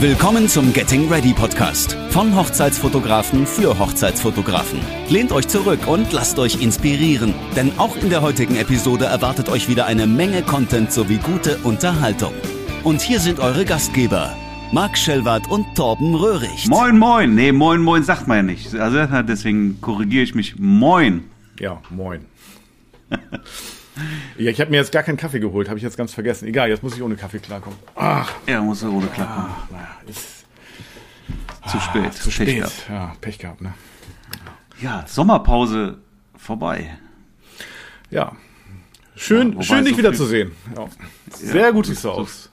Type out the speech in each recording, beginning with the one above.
Willkommen zum Getting Ready Podcast von Hochzeitsfotografen für Hochzeitsfotografen. Lehnt euch zurück und lasst euch inspirieren, denn auch in der heutigen Episode erwartet euch wieder eine Menge Content sowie gute Unterhaltung. Und hier sind eure Gastgeber, Marc Schellwart und Torben Röhricht. Moin, moin. Nee, moin, moin sagt man ja nicht. Also deswegen korrigiere ich mich. Moin. Ja, moin. ja, ich habe mir jetzt gar keinen Kaffee geholt, habe ich jetzt ganz vergessen. Egal, jetzt muss ich ohne Kaffee klarkommen. Ach. Ja, muss er ohne klarkommen. Ach, naja, ist zu spät. Ah, zu spät. Pech ja, Pech gehabt, ne? Ja, Sommerpause vorbei. Ja. Schön, ja, schön dich so wiederzusehen. Ja. Sehr gut siehst du aus.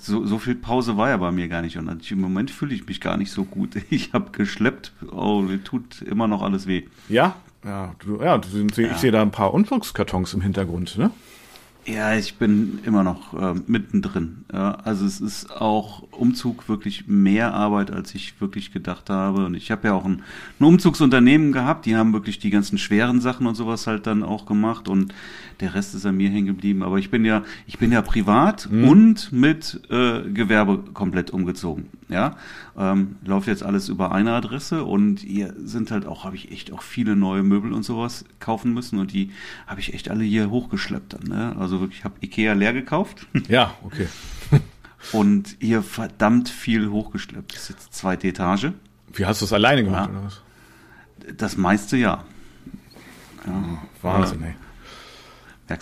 So, so, viel Pause war ja bei mir gar nicht. Und im Moment fühle ich mich gar nicht so gut. Ich habe geschleppt. Oh, tut immer noch alles weh. Ja? Ja, du, ja, du, ich ja. sehe da ein paar Umzugskartons im Hintergrund, ne? Ja, ich bin immer noch äh, mittendrin. Ja, also es ist auch Umzug wirklich mehr Arbeit, als ich wirklich gedacht habe. Und ich habe ja auch ein, ein, Umzugsunternehmen gehabt, die haben wirklich die ganzen schweren Sachen und sowas halt dann auch gemacht und der Rest ist an mir hängen geblieben. Aber ich bin ja, ich bin ja privat mhm. und mit äh, Gewerbe komplett umgezogen. Ja, ähm, läuft jetzt alles über eine Adresse und hier sind halt auch, habe ich echt auch viele neue Möbel und sowas kaufen müssen und die habe ich echt alle hier hochgeschleppt dann. Ne? Also wirklich, ich habe Ikea leer gekauft. Ja, okay. und hier verdammt viel hochgeschleppt. Das ist jetzt zweite Etage. Wie hast du es alleine gemacht ja. oder was? Das meiste ja. ja. Wahnsinn, ey.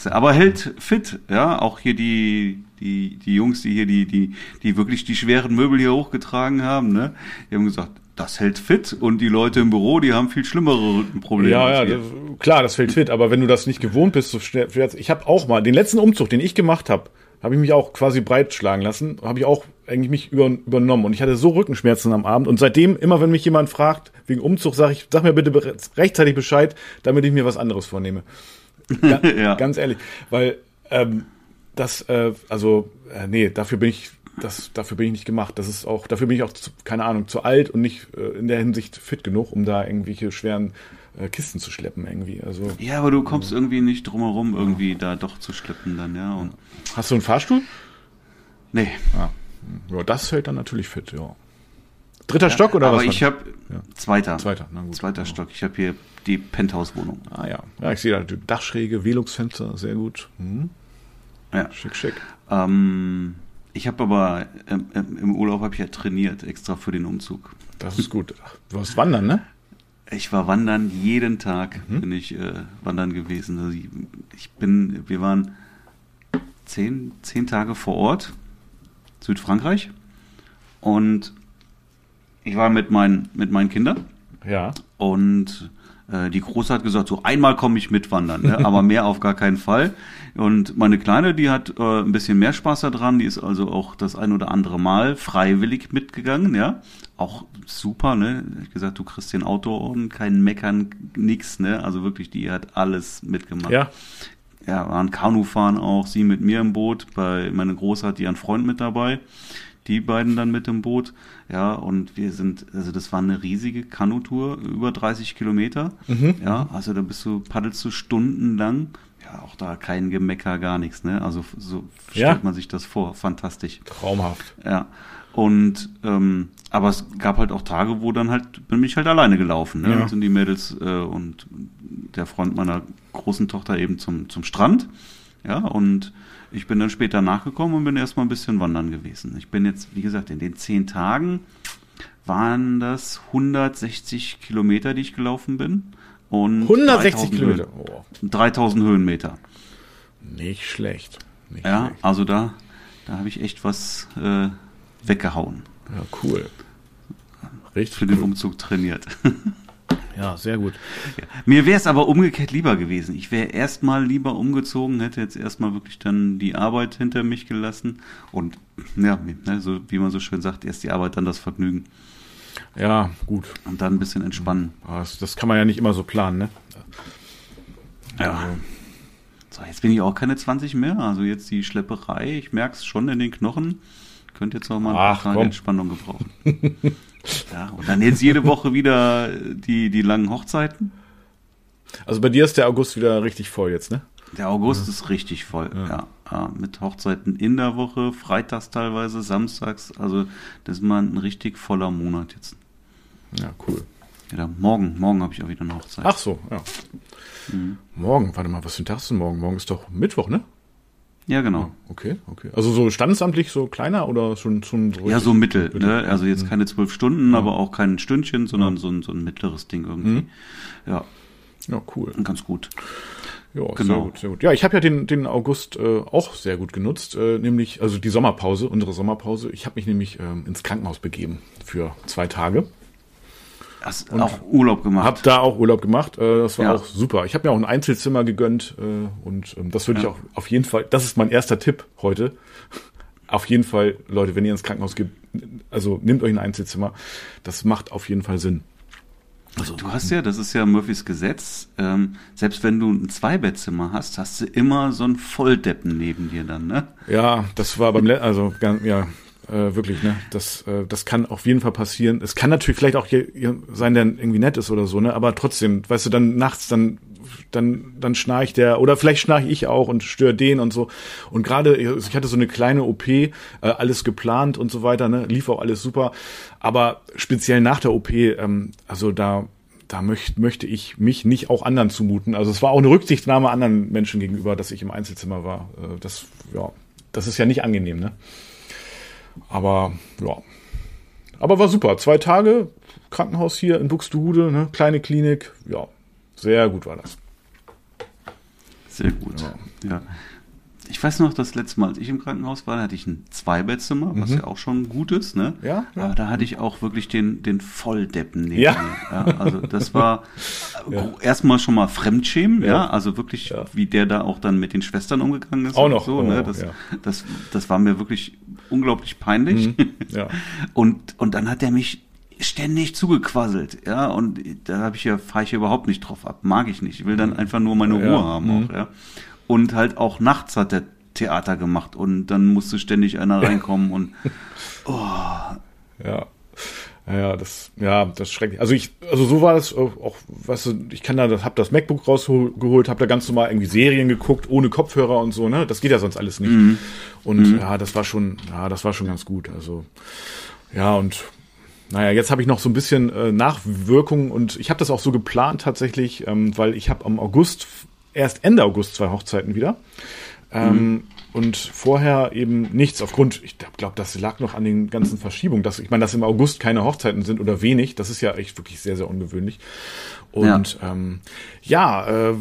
Aber hält fit, ja. Auch hier die, die, die Jungs, die hier die, die, die wirklich die schweren Möbel hier hochgetragen haben, ne? Die haben gesagt, das hält fit und die Leute im Büro, die haben viel schlimmere Rückenprobleme. Ja, ja, das, klar, das fällt fit, aber wenn du das nicht gewohnt bist, so schnell, ich habe auch mal den letzten Umzug, den ich gemacht habe, habe ich mich auch quasi breitschlagen lassen, habe ich auch eigentlich mich über, übernommen und ich hatte so Rückenschmerzen am Abend und seitdem immer wenn mich jemand fragt wegen Umzug, sage ich, sag mir bitte rechtzeitig Bescheid, damit ich mir was anderes vornehme. Ja, ja. Ganz ehrlich, weil ähm, das, äh, also, äh, nee, dafür bin ich, das, dafür bin ich nicht gemacht. Das ist auch, dafür bin ich auch, zu, keine Ahnung, zu alt und nicht äh, in der Hinsicht fit genug, um da irgendwelche schweren äh, Kisten zu schleppen irgendwie. Also, ja, aber du kommst äh, irgendwie nicht drumherum, irgendwie da doch zu schleppen dann, ja. Und Hast du einen Fahrstuhl? Nee. Ah. Ja, das hält dann natürlich fit, ja. Dritter ja, Stock oder aber was? Aber ich habe ja. zweiter. Zweiter, na gut. Zweiter Stock. Ich habe hier die Penthouse-Wohnung. Ah ja. Ja, ich sehe da die Dachschräge, Wählungsfenster, sehr gut. Hm. Ja. Schick, schick. Ähm, ich habe aber ähm, im Urlaub habe ich ja trainiert, extra für den Umzug. Das ist gut. Du warst wandern, ne? Ich war wandern jeden Tag, mhm. bin ich äh, wandern gewesen. Also ich, ich, bin, wir waren zehn, zehn Tage vor Ort, Südfrankreich. Und ich war mit meinen, mit meinen Kindern. Ja. Und äh, die Große hat gesagt, so einmal komme ich mitwandern, ne? aber mehr auf gar keinen Fall. Und meine Kleine, die hat äh, ein bisschen mehr Spaß daran, die ist also auch das ein oder andere Mal freiwillig mitgegangen, ja. Auch super, ne? Ich gesagt, du kriegst den Auto und kein Meckern, nix, ne? Also wirklich, die hat alles mitgemacht. Ja. Ja, waren Kanufahren auch, sie mit mir im Boot, bei meine Große hat die einen Freund mit dabei die beiden dann mit dem Boot. Ja, und wir sind, also das war eine riesige Kanutour, über 30 Kilometer. Mhm. Ja, also da bist du, paddelst du stundenlang. Ja, auch da kein Gemecker, gar nichts, ne? Also so stellt ja. man sich das vor. Fantastisch. Traumhaft. Ja. Und ähm, aber es gab halt auch Tage, wo dann halt bin ich halt alleine gelaufen. Ne? Ja. Dann sind die Mädels äh, und der Freund meiner großen Tochter eben zum zum Strand. Ja, und ich bin dann später nachgekommen und bin erstmal ein bisschen wandern gewesen. Ich bin jetzt, wie gesagt, in den zehn Tagen waren das 160 Kilometer, die ich gelaufen bin. Und 160 Kilometer? Oh. 3000 Höhenmeter. Nicht schlecht. Nicht ja, schlecht. also da, da habe ich echt was äh, weggehauen. Ja, cool. Richtig. Für den Umzug trainiert. Ja, sehr gut. Ja. Mir wäre es aber umgekehrt lieber gewesen. Ich wäre erstmal lieber umgezogen, hätte jetzt erstmal wirklich dann die Arbeit hinter mich gelassen. Und ja, ne, so wie man so schön sagt, erst die Arbeit, dann das Vergnügen. Ja, gut. Und dann ein bisschen entspannen. Das, das kann man ja nicht immer so planen, ne? Ja. Also. So, jetzt bin ich auch keine 20 mehr. Also jetzt die Schlepperei, ich merke es schon in den Knochen. Könnte jetzt auch mal Ach, eine Entspannung gebrauchen. Ja, und dann jetzt jede Woche wieder die, die langen Hochzeiten. Also bei dir ist der August wieder richtig voll jetzt, ne? Der August ist richtig voll, ja. ja. Mit Hochzeiten in der Woche, freitags teilweise, samstags. Also das ist mal ein richtig voller Monat jetzt. Ja, cool. Ja, morgen, morgen habe ich auch wieder eine Hochzeit. Ach so, ja. Morgen, warte mal, was für ein Tag ist denn morgen? Morgen ist doch Mittwoch, ne? Ja, genau. Okay, okay. Also so standesamtlich so kleiner oder schon, schon so Ja, so mittel. Ne? Also jetzt keine zwölf Stunden, aber auch kein Stündchen, sondern so, ein, so ein mittleres Ding irgendwie. Ja, Ja, cool. ganz gut. Ja, sehr Genau. gut, sehr gut. Ja, ich habe ja den, den August äh, auch sehr gut genutzt, äh, nämlich, also die Sommerpause, unsere Sommerpause. Ich habe mich nämlich ähm, ins Krankenhaus begeben für zwei Tage. Hast auch Urlaub gemacht. Hab da auch Urlaub gemacht. Äh, das war Ja. auch super. Ich habe mir auch ein Einzelzimmer gegönnt äh, und ähm, das würde ich Ja. auch auf jeden Fall. Das ist mein erster Tipp heute. Auf jeden Fall, Leute, wenn ihr ins Krankenhaus geht, also nehmt euch ein Einzelzimmer. Das macht auf jeden Fall Sinn. Also, du hast ja, das ist ja Murphys Gesetz, ähm, selbst wenn du ein Zweibettzimmer hast, hast du immer so einen Volldeppen neben dir dann, ne? Ja, das war beim Let also ganz- ja äh, wirklich, ne? Das äh, das kann auf jeden Fall passieren. Es kann natürlich vielleicht auch je, je sein, der irgendwie nett ist oder so, ne? Aber trotzdem, weißt du, dann nachts dann dann dann schnarcht der oder vielleicht schnarche ich auch und störe den und so. Und gerade ich hatte so eine kleine OP, äh, alles geplant und so weiter, ne? Lief auch alles super, aber speziell nach der OP, ähm, also da da möcht, möchte ich mich nicht auch anderen zumuten. Also es war auch eine Rücksichtnahme anderen Menschen gegenüber, dass ich im Einzelzimmer war. Äh, Das, ja, das ist ja nicht angenehm, ne? Aber ja. Aber war super. Zwei Tage Krankenhaus hier in Buxtehude, ne? kleine Klinik. Ja, sehr gut war das. Sehr gut. Ja. Ich weiß noch, das letzte Mal, als ich im Krankenhaus war, da hatte ich ein Zweibettzimmer, was ja auch schon gut ist, ne? Mhm. Ja, ja. Aber da hatte ich auch wirklich den, den Volldeppen neben Ja. mir. Ja, also das war äh, erstmal schon mal Fremdschämen, ja. Ja. Also wirklich, Ja. wie der da auch dann mit den Schwestern umgegangen ist. Auch noch, So, auch ne? noch, das, ja. das, das war mir wirklich unglaublich peinlich. Ja. Und, und dann hat er mich ständig zugequasselt, ja, und da habe ich ja, fahre ich ja überhaupt nicht drauf ab, mag ich nicht. Ich will dann einfach nur meine Ja. Ruhe haben auch, ja. Und halt auch nachts hat der Theater gemacht und dann musste ständig einer reinkommen und Ja. Ja, ja, das, ja, das ist schrecklich. Also ich, also so war das auch, weißt du, ich kann da, das, hab das MacBook rausgeholt, hab da ganz normal irgendwie Serien geguckt, ohne Kopfhörer und so, ne? Das geht ja sonst alles nicht. Und ja, das war schon, ja, das war schon ganz gut. Also, ja, und naja, jetzt habe ich noch so ein bisschen äh, Nachwirkungen und ich habe das auch so geplant tatsächlich, ähm, weil ich habe am August, erst Ende August zwei Hochzeiten wieder. Ähm, Und vorher eben nichts aufgrund, ich glaube, das lag noch an den ganzen Verschiebungen. Dass, ich meine, dass im August keine Hochzeiten sind oder wenig, das ist ja echt wirklich sehr, sehr ungewöhnlich. Und ja, ähm, ja äh,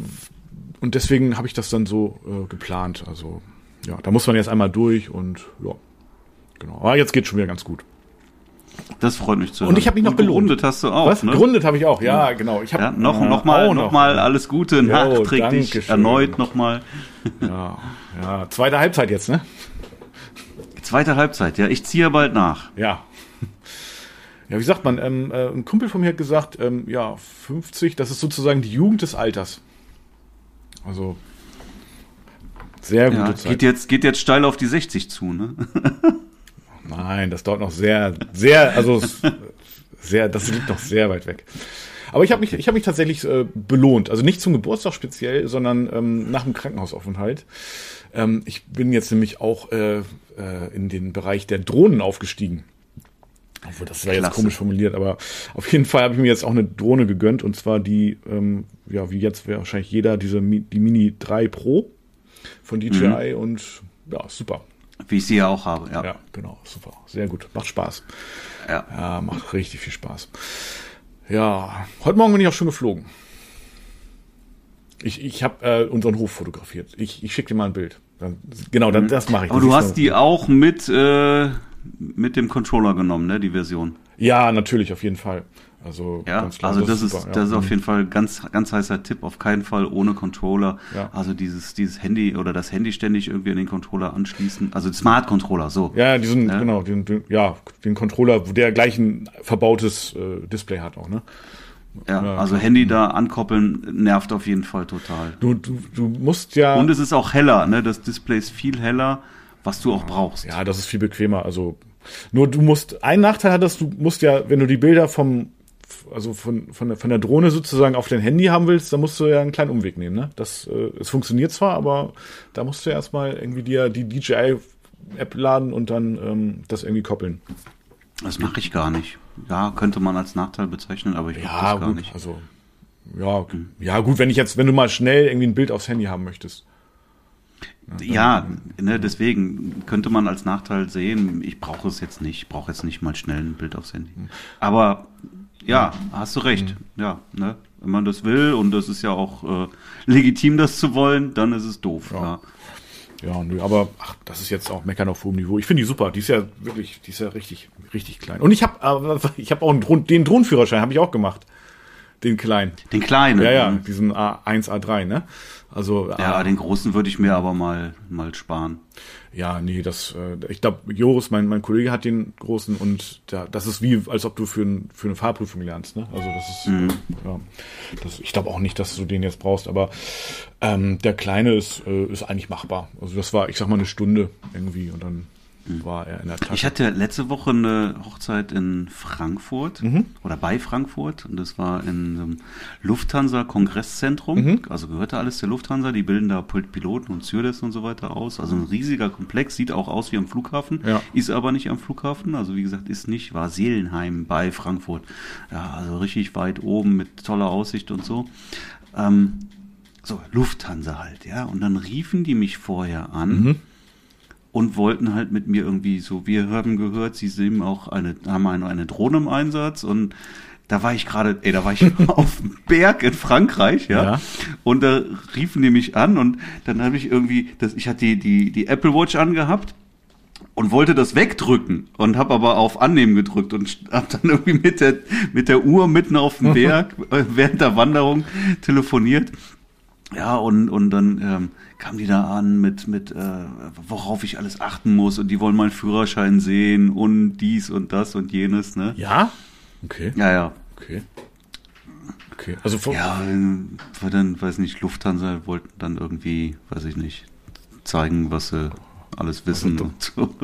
und deswegen habe ich das dann so äh, geplant. Also ja, da muss man jetzt einmal durch und ja, genau. Aber jetzt geht schon wieder ganz gut. Das freut mich zu hören. Und ich habe mich noch belohnt. gerundet hast du auch, Was? ne? Gerundet habe ich auch, ja, genau. Ich hab, Ja, noch, äh, noch mal, auch noch mal alles Gute, nachträglich, Dankeschön. erneut noch mal. Ja, ja, zweite Halbzeit jetzt, ne? Zweite Halbzeit, ja, ich ziehe bald nach. Ja. Ja, wie sagt man, ähm, äh, ein Kumpel von mir hat gesagt, ähm, ja, 50, das ist sozusagen die Jugend des Alters. Also, sehr gute Ja, Zeit. geht jetzt, geht jetzt steil auf die 60 zu, ne? Nein, das dauert noch sehr, sehr, also sehr, das liegt noch sehr weit weg. Aber ich habe mich, ich habe mich tatsächlich äh, belohnt. Also nicht zum Geburtstag speziell, sondern ähm, nach dem Krankenhausaufenthalt. Ähm, ich bin jetzt nämlich auch äh, äh, in den Bereich der Drohnen aufgestiegen. Obwohl, das war jetzt Klasse. komisch formuliert, aber auf jeden Fall habe ich mir jetzt auch eine Drohne gegönnt und zwar die, ähm, ja, wie jetzt wäre wahrscheinlich jeder, diese Mi- die Mini 3 Pro von DJI und ja, super. Wie ich sie ja auch habe, ja. Ja, genau, super. Sehr gut. Macht Spaß. ja. Ja, macht richtig viel Spaß. Ja, heute Morgen bin ich auch schon geflogen. Ich, ich habe äh, unseren Hof fotografiert. Ich, ich schicke dir mal ein Bild. Dann, genau, dann, das mache ich. Aber du hast die auch mit, äh, mit dem Controller genommen, ne, die Version. Ja, natürlich, auf jeden Fall. Also, Ja, ganz klar, also das, ist, super, ja. das ist auf jeden Fall ganz, ganz heißer Tipp. Auf keinen Fall ohne Controller. Ja. Also dieses, dieses Handy oder das Handy ständig irgendwie an den Controller anschließen. Also Smart Controller, so. Ja, diesen, Ja. genau, den, den, ja, den Controller, wo der gleich ein verbautes äh, Display hat auch, ne? Ja, Ja, also. Handy da ankoppeln nervt auf jeden Fall total. Du, du, du musst ja. Und es ist auch heller, ne? Das Display ist viel heller, was du auch brauchst. Ja, das ist viel bequemer. Also nur du musst, ein Nachteil hat das, du musst ja, wenn du die Bilder vom also von, von, der, von der Drohne sozusagen auf dein Handy haben willst, dann musst du ja einen kleinen Umweg nehmen. Ne? Das, äh, es funktioniert zwar, aber da musst du ja erstmal irgendwie dir die DJI-App laden und dann ähm, das irgendwie koppeln. Das mache ich gar nicht. Ja, könnte man als Nachteil bezeichnen, aber ich mache Ja, das gar gut, nicht. also ja, ja gut, wenn ich jetzt, wenn du mal schnell irgendwie ein Bild aufs Handy haben möchtest. Ja, ne, deswegen könnte man als Nachteil sehen, ich brauche es jetzt nicht, ich brauche jetzt nicht mal schnell ein Bild aufs Handy. Aber ja, hast du recht. Ja, ne? Wenn man das will und das ist ja auch äh, legitim, das zu wollen, dann ist es doof. Ja. Ja, nö, aber ach, das ist jetzt auch Meckern auf hohem Niveau. Ich finde die super. Die ist ja wirklich, die ist ja richtig, richtig klein. Und ich habe, ich habe auch einen den Drohnenführerschein habe ich auch gemacht, den kleinen. Den kleinen. Ja, ja, mhm. diesen A1, A3, ne? Also Ja, A- den großen würde ich mir aber mal, mal sparen. Ja, nee, das, äh, ich glaube, Joris, mein, mein Kollege hat den großen und da, das ist wie, als ob du für, ein, für eine Fahrprüfung lernst, ne? Also das ist, Mhm. äh, ja, das, ich glaube auch nicht, dass du den jetzt brauchst, aber ähm, der kleine ist, äh, ist eigentlich machbar. Also das war, ich sag mal, eine Stunde irgendwie und dann war er in der Tasche. Ich hatte letzte Woche eine Hochzeit in Frankfurt Mhm. oder bei Frankfurt und das war in einem Lufthansa Kongresszentrum. Mhm. Also gehörte alles der Lufthansa. Die bilden da Pil- Piloten und Stewardess und so weiter aus. Also ein riesiger Komplex, sieht auch aus wie am Flughafen, Ja. ist aber nicht am Flughafen. Also wie gesagt, ist nicht, war Seelenheim bei Frankfurt. Ja, also richtig weit oben mit toller Aussicht und so. Ähm, so, Lufthansa halt, ja. Und dann riefen die mich vorher an Mhm. Und wollten halt mit mir irgendwie so, wir haben gehört, sie sind auch eine, haben eine, eine Drohne im Einsatz und da war ich gerade, ey, da war ich auf dem Berg in Frankreich, ja, Ja. und da riefen die mich an und dann habe ich irgendwie, das, ich hatte die, die, die Apple Watch angehabt und wollte das wegdrücken und habe aber auf Annehmen gedrückt und habe dann irgendwie mit der, mit der Uhr mitten auf dem Berg äh, während der Wanderung telefoniert. Ja, und, und dann ähm, kamen die da an mit, mit äh, worauf ich alles achten muss und die wollen meinen Führerschein sehen und dies und das und jenes, ne? ja? Okay. Ja, ja. Okay. Okay. Also von, Ja, war dann, weiß nicht, Lufthansa wollten dann irgendwie, weiß ich nicht, zeigen, was sie alles wissen und so.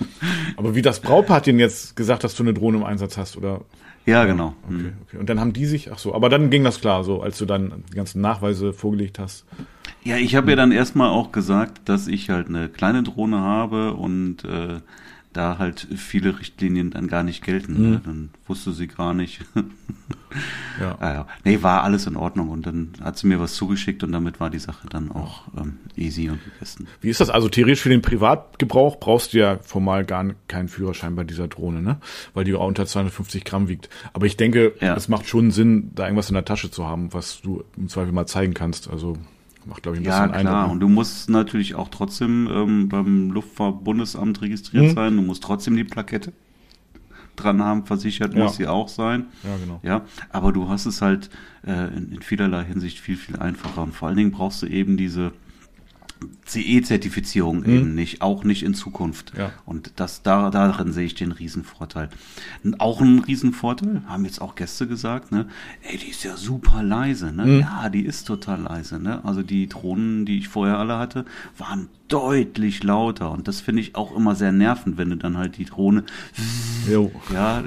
Aber wie das Brautpaar hat denen jetzt gesagt, dass du eine Drohne im Einsatz hast, oder? Ja, genau. Okay, okay. Und dann haben die sich, ach so, aber dann ging das klar, so als du dann die ganzen Nachweise vorgelegt hast. Ja, ich habe ja dann erstmal auch gesagt, dass ich halt eine kleine Drohne habe und äh, da halt viele Richtlinien dann gar nicht gelten. Mhm. Ne? Dann wusste sie gar nicht. Ja. ja, ja. Nee, war alles in Ordnung und dann hat sie mir was zugeschickt und damit war die Sache dann auch ähm, easy und gegessen. Wie ist das? Also theoretisch für den Privatgebrauch brauchst du ja formal gar keinen Führerschein bei dieser Drohne, ne? Weil die auch unter 250 Gramm wiegt. Aber ich denke, Ja. es macht schon Sinn, da irgendwas in der Tasche zu haben, was du im Zweifel mal zeigen kannst. Also macht, glaube ich, ein Ja, bisschen klar. Eindruck. Und du musst natürlich auch trotzdem ähm, beim Luftfahrtbundesamt registriert Mhm. sein. Du musst trotzdem die Plakette dran haben, versichert Ja. muss sie auch sein. Ja, genau. Ja, aber du hast es halt äh, in, in vielerlei Hinsicht viel, viel einfacher. Und vor allen Dingen brauchst du eben diese CE-Zertifizierung eben nicht, auch nicht in Zukunft. Mhm. Ja. Und das da, darin sehe ich den Riesenvorteil. Auch ein Riesenvorteil, haben jetzt auch Gäste gesagt, ne? Ey, die ist ja super leise, ne? Mhm. Ja, die ist total leise, ne? Also die Drohnen, die ich vorher alle hatte, waren deutlich lauter. Und das finde ich auch immer sehr nervend, wenn du dann halt die Drohne Jo. ja,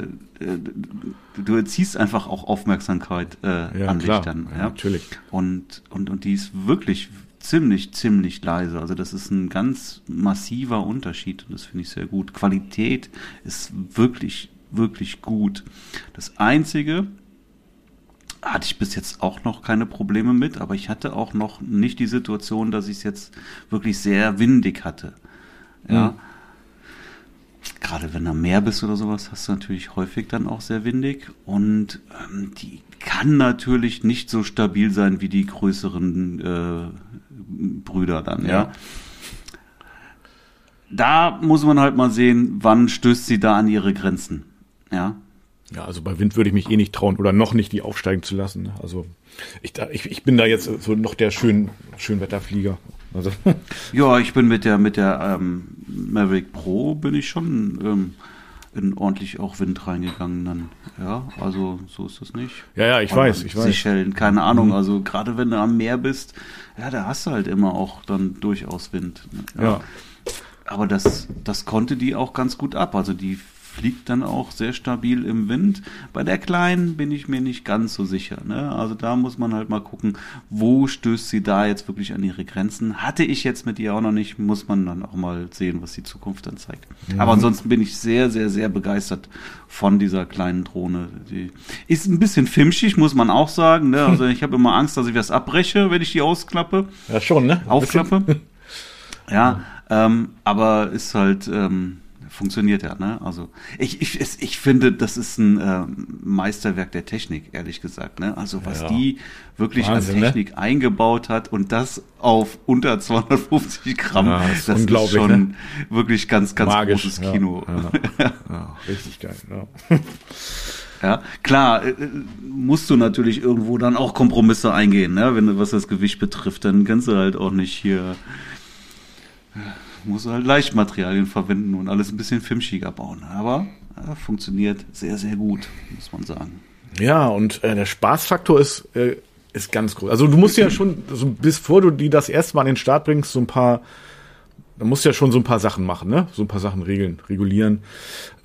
du erziehst einfach auch Aufmerksamkeit äh, Ja, an klar. dich dann. Ja, Ja, natürlich. Und, und, und die ist wirklich ziemlich, ziemlich leise. Also das ist ein ganz massiver Unterschied und das finde ich sehr gut. Qualität ist wirklich, wirklich gut. Das Einzige, hatte ich bis jetzt auch noch keine Probleme mit, aber ich hatte auch noch nicht die Situation, dass ich es jetzt wirklich sehr windig hatte. Ja. Mhm. Gerade wenn du am Meer bist oder sowas, hast du natürlich häufig dann auch sehr windig und ähm, die kann natürlich nicht so stabil sein wie die größeren äh, Brüder dann, ja. Ja. Da muss man halt mal sehen, wann stößt sie da an ihre Grenzen, ja. Ja, also bei Wind würde ich mich eh nicht trauen oder noch nicht die aufsteigen zu lassen. ne? Also ich, ich, ich bin da jetzt so noch der schön, Schönwetterflieger. Also Ja, ich bin mit der mit der ähm, Maverick Pro bin ich schon ähm, in ordentlich auch Wind reingegangen dann. Ja, also so ist das nicht. Ja, ja, ich weiß, ich weiß. Mhm. Seychellen, keine Ahnung. Also gerade wenn du am Meer bist, ja, da hast du halt immer auch dann durchaus Wind. ne? ja. Aber das, das konnte die auch ganz gut ab. Also die fliegt dann auch sehr stabil im Wind. Bei der kleinen bin ich mir nicht ganz so sicher. Ne? Also da muss man halt mal gucken, wo stößt sie da jetzt wirklich an ihre Grenzen. Hatte ich jetzt mit ihr auch noch nicht, muss man dann auch mal sehen, was die Zukunft dann zeigt. Mhm. Aber ansonsten bin ich sehr, sehr, sehr begeistert von dieser kleinen Drohne. Die ist ein bisschen filmschig, muss man auch sagen. Ne? Also ich habe immer Angst, dass ich was abbreche, wenn ich die ausklappe. Ja, schon, ne? Aufklappe. ja, ähm, aber ist halt... Ähm, funktioniert ja, ne? Also ich, ich, ich finde, das ist ein äh, Meisterwerk der Technik, ehrlich gesagt. Ne? Also was ja. die wirklich Wahnsinn, an ne? Technik ne? eingebaut hat und das auf unter 250 Gramm, ja, das, das ist, schon ne? wirklich ganz, ganz Magisch, großes Kino. Ja, ja. richtig geil. Ja. Ja, klar, äh, musst du natürlich irgendwo dann auch Kompromisse eingehen, ne? wenn du was das Gewicht betrifft, dann kannst du halt auch nicht hier muss halt Leichtmaterialien verwenden und alles ein bisschen filmschiger bauen. Aber ja, funktioniert sehr, sehr gut, muss man sagen. Ja, und äh, der Spaßfaktor ist, äh, ist ganz groß. Also du musst ja schon, so, bevor du die das erste Mal an den Start bringst, so ein paar da musst du ja schon so ein paar Sachen machen, ne? So ein paar Sachen regeln, regulieren,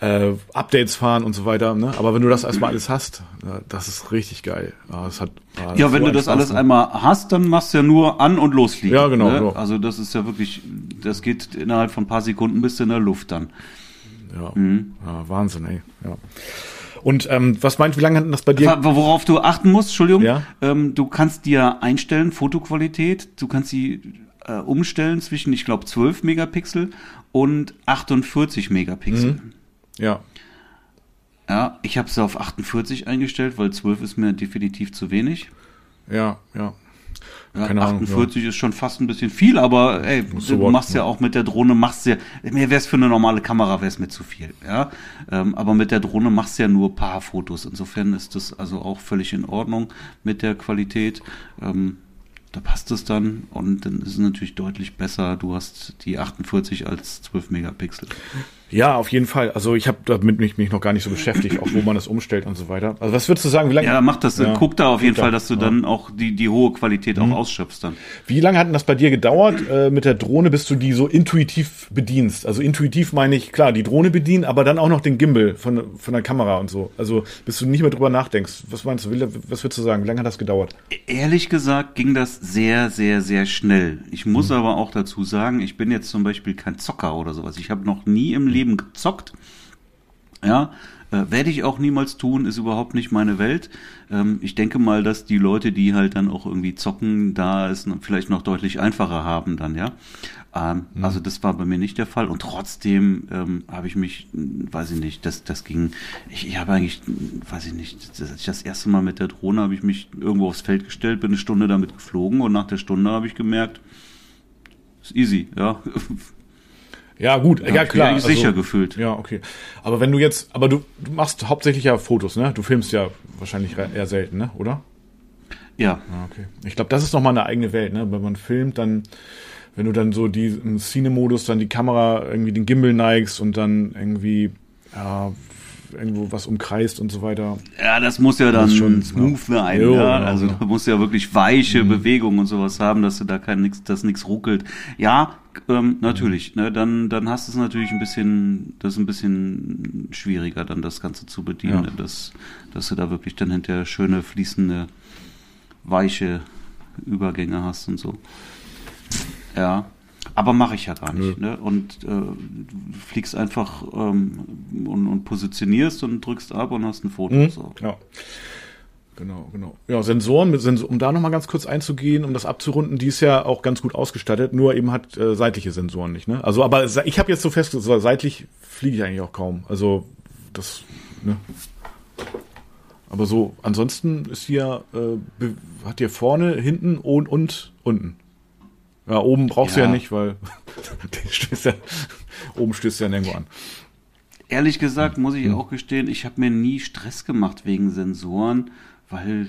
äh, Updates fahren und so weiter, ne? Aber wenn du das erstmal alles hast, das ist richtig geil. Ja, das hat, das ja wenn so du das alles einmal hast, dann machst du ja nur an und losfliegen. Ja, genau, ne? genau. Also das ist ja wirklich, das geht innerhalb von ein paar Sekunden bist du in der Luft dann. Ja, mhm. ja Wahnsinn, ey. Ja. Und ähm, was meint, wie lange hat das bei dir? Worauf du achten musst, Entschuldigung, ja? ähm, du kannst dir einstellen, Fotoqualität, du kannst sie äh, umstellen zwischen, ich glaube, 12 Megapixel und 48 Megapixel. Mhm. Ja. Ja, ich habe es auf 48 eingestellt, weil 12 ist mir definitiv zu wenig. Ja, ja. Ja, Keine 48 Ahnung, ja. ist schon fast ein bisschen viel, aber ey, so du machst ja auch mit der Drohne, machst ja, mir wäre es für eine normale Kamera wäre es mir zu viel, ja. Ähm, aber mit der Drohne machst du ja nur paar Fotos. Insofern ist das also auch völlig in Ordnung mit der Qualität. Ähm, da passt es dann und dann ist es natürlich deutlich besser. Du hast die 48 als 12 Megapixel. Ja, auf jeden Fall. Also ich habe damit mich, mich noch gar nicht so beschäftigt, auch wo man das umstellt und so weiter. Also was würdest du sagen, wie lange? Ja, mach das. Ja, guck da auf jeden Fall, dass du ja. dann auch die, die hohe Qualität mhm. auch ausschöpfst dann. Wie lange hat denn das bei dir gedauert äh, mit der Drohne, bis du die so intuitiv bedienst? Also intuitiv meine ich, klar, die Drohne bedienen, aber dann auch noch den Gimbal von, von der Kamera und so. Also bis du nicht mehr drüber nachdenkst. Was meinst du, was würdest du sagen? Wie lange hat das gedauert? Ehrlich gesagt ging das sehr, sehr, sehr schnell. Ich muss mhm. aber auch dazu sagen, ich bin jetzt zum Beispiel kein Zocker oder sowas. Ich habe noch nie im Leben Leben gezockt. Ja, äh, werde ich auch niemals tun, ist überhaupt nicht meine Welt. Ähm, ich denke mal, dass die Leute, die halt dann auch irgendwie zocken, da es vielleicht noch deutlich einfacher haben dann, ja. Ähm, mhm. Also das war bei mir nicht der Fall und trotzdem ähm, habe ich mich, weiß ich nicht, das, das ging, ich, ich habe eigentlich, weiß ich nicht, das, das erste Mal mit der Drohne habe ich mich irgendwo aufs Feld gestellt, bin eine Stunde damit geflogen und nach der Stunde habe ich gemerkt, ist easy, ja. Ja, gut, ja, ja klar. Ich also, sicher gefühlt. Ja, okay. Aber wenn du jetzt, aber du, du machst hauptsächlich ja Fotos, ne? Du filmst ja wahrscheinlich eher selten, ne? Oder? Ja. Ah, okay. Ich glaube, das ist nochmal eine eigene Welt, ne? Wenn man filmt, dann, wenn du dann so die im Cine-Modus dann die Kamera irgendwie den Gimbal neigst und dann irgendwie, ja, irgendwo was umkreist und so weiter. Ja, das muss ja dann schon smooth ja. sein, jo, ja. Also ja. du musst ja wirklich weiche mhm. Bewegungen und sowas haben, dass du da kein nix, dass nichts ruckelt. Ja, ähm, natürlich. Ne, dann dann hast du es natürlich ein bisschen, das ist ein bisschen schwieriger, dann das Ganze zu bedienen, ja. dass dass du da wirklich dann hinterher schöne fließende weiche Übergänge hast und so. Ja. Aber mache ich ja gar nicht. Ne? Und äh, fliegst einfach ähm, und, und, positionierst und drückst ab und hast ein Foto. Mhm. So. Ja. Genau, genau. Ja, Sensoren, um da nochmal ganz kurz einzugehen, um das abzurunden, die ist ja auch ganz gut ausgestattet, nur eben hat äh, seitliche Sensoren nicht, ne? Also, aber ich habe jetzt so festgestellt, seitlich fliege ich eigentlich auch kaum. Also, das, ne? Aber so, ansonsten ist hier, äh, hat hier vorne, hinten und, und unten. Ja, oben brauchst ja. du ja nicht, weil stößt ja, oben stößt ja nirgendwo an. Ehrlich gesagt muss ich hm. auch gestehen, ich habe mir nie Stress gemacht wegen Sensoren, weil